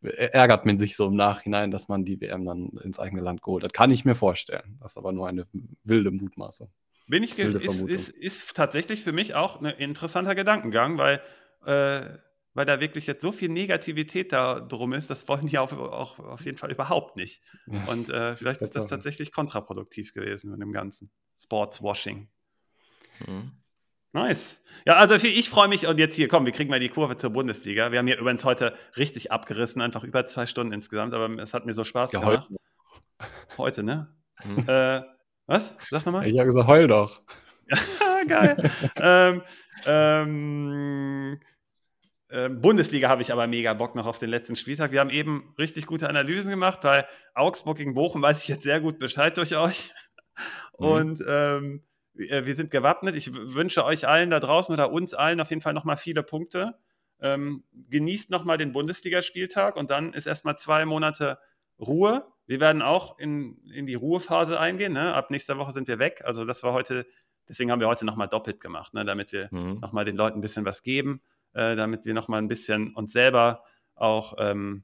ärgert man sich so im Nachhinein, dass man die WM dann ins eigene Land geholt hat. Kann ich mir vorstellen. Das ist aber nur eine wilde Mutmaßung. Bin ich ist, ist, ist tatsächlich für mich auch ein interessanter Gedankengang, weil äh, weil da wirklich jetzt so viel Negativität da drum ist, das wollen die auch, auch auf jeden Fall überhaupt nicht. Und äh, vielleicht ist das tatsächlich kontraproduktiv gewesen mit dem ganzen Sportswashing. Mhm. Nice. Ja, also ich freue mich und jetzt hier, komm, wir kriegen mal die Kurve zur Bundesliga. Wir haben hier übrigens heute richtig abgerissen, einfach über zwei Stunden insgesamt, aber es hat mir so Spaß ja, gemacht. Heute, heute ne? Mhm. Äh, was? Sag nochmal. Ich habe gesagt, heul doch. <laughs> Geil. <laughs> ähm, ähm, Bundesliga habe ich aber mega Bock noch auf den letzten Spieltag. Wir haben eben richtig gute Analysen gemacht, weil Augsburg gegen Bochum weiß ich jetzt sehr gut Bescheid durch euch. Mhm. Und ähm, wir sind gewappnet. Ich wünsche euch allen da draußen oder uns allen auf jeden Fall nochmal viele Punkte. Ähm, genießt nochmal den Bundesligaspieltag und dann ist erstmal zwei Monate Ruhe. Wir werden auch in, in die Ruhephase eingehen. Ne? Ab nächster Woche sind wir weg. Also das war heute, deswegen haben wir heute nochmal doppelt gemacht, ne? damit wir mhm. nochmal den Leuten ein bisschen was geben äh, damit wir noch mal ein bisschen uns selber auch ähm,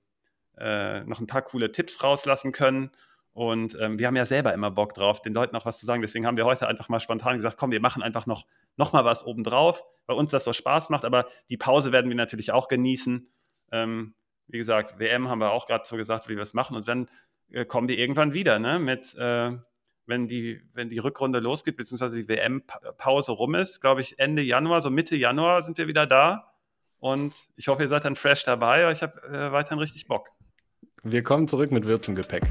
äh, noch ein paar coole Tipps rauslassen können. Und ähm, wir haben ja selber immer Bock drauf, den Leuten auch was zu sagen. Deswegen haben wir heute einfach mal spontan gesagt, komm, wir machen einfach noch, noch mal was obendrauf, weil uns das so Spaß macht. Aber die Pause werden wir natürlich auch genießen. Ähm, wie gesagt, WM haben wir auch gerade so gesagt, wie wir es machen. Und dann äh, kommen wir irgendwann wieder ne, mit, äh, wenn, die, wenn die Rückrunde losgeht, beziehungsweise die WM-Pause rum ist, glaube ich, Ende Januar, so Mitte Januar sind wir wieder da. Und ich hoffe, ihr seid dann fresh dabei. Ich habe äh, weiterhin richtig Bock. Wir kommen zurück mit Würzengepäck.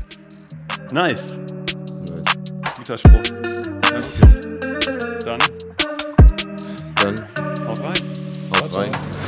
Nice. nice. Guter Spruch. Dann. Dann. Haut rein. Haut rein.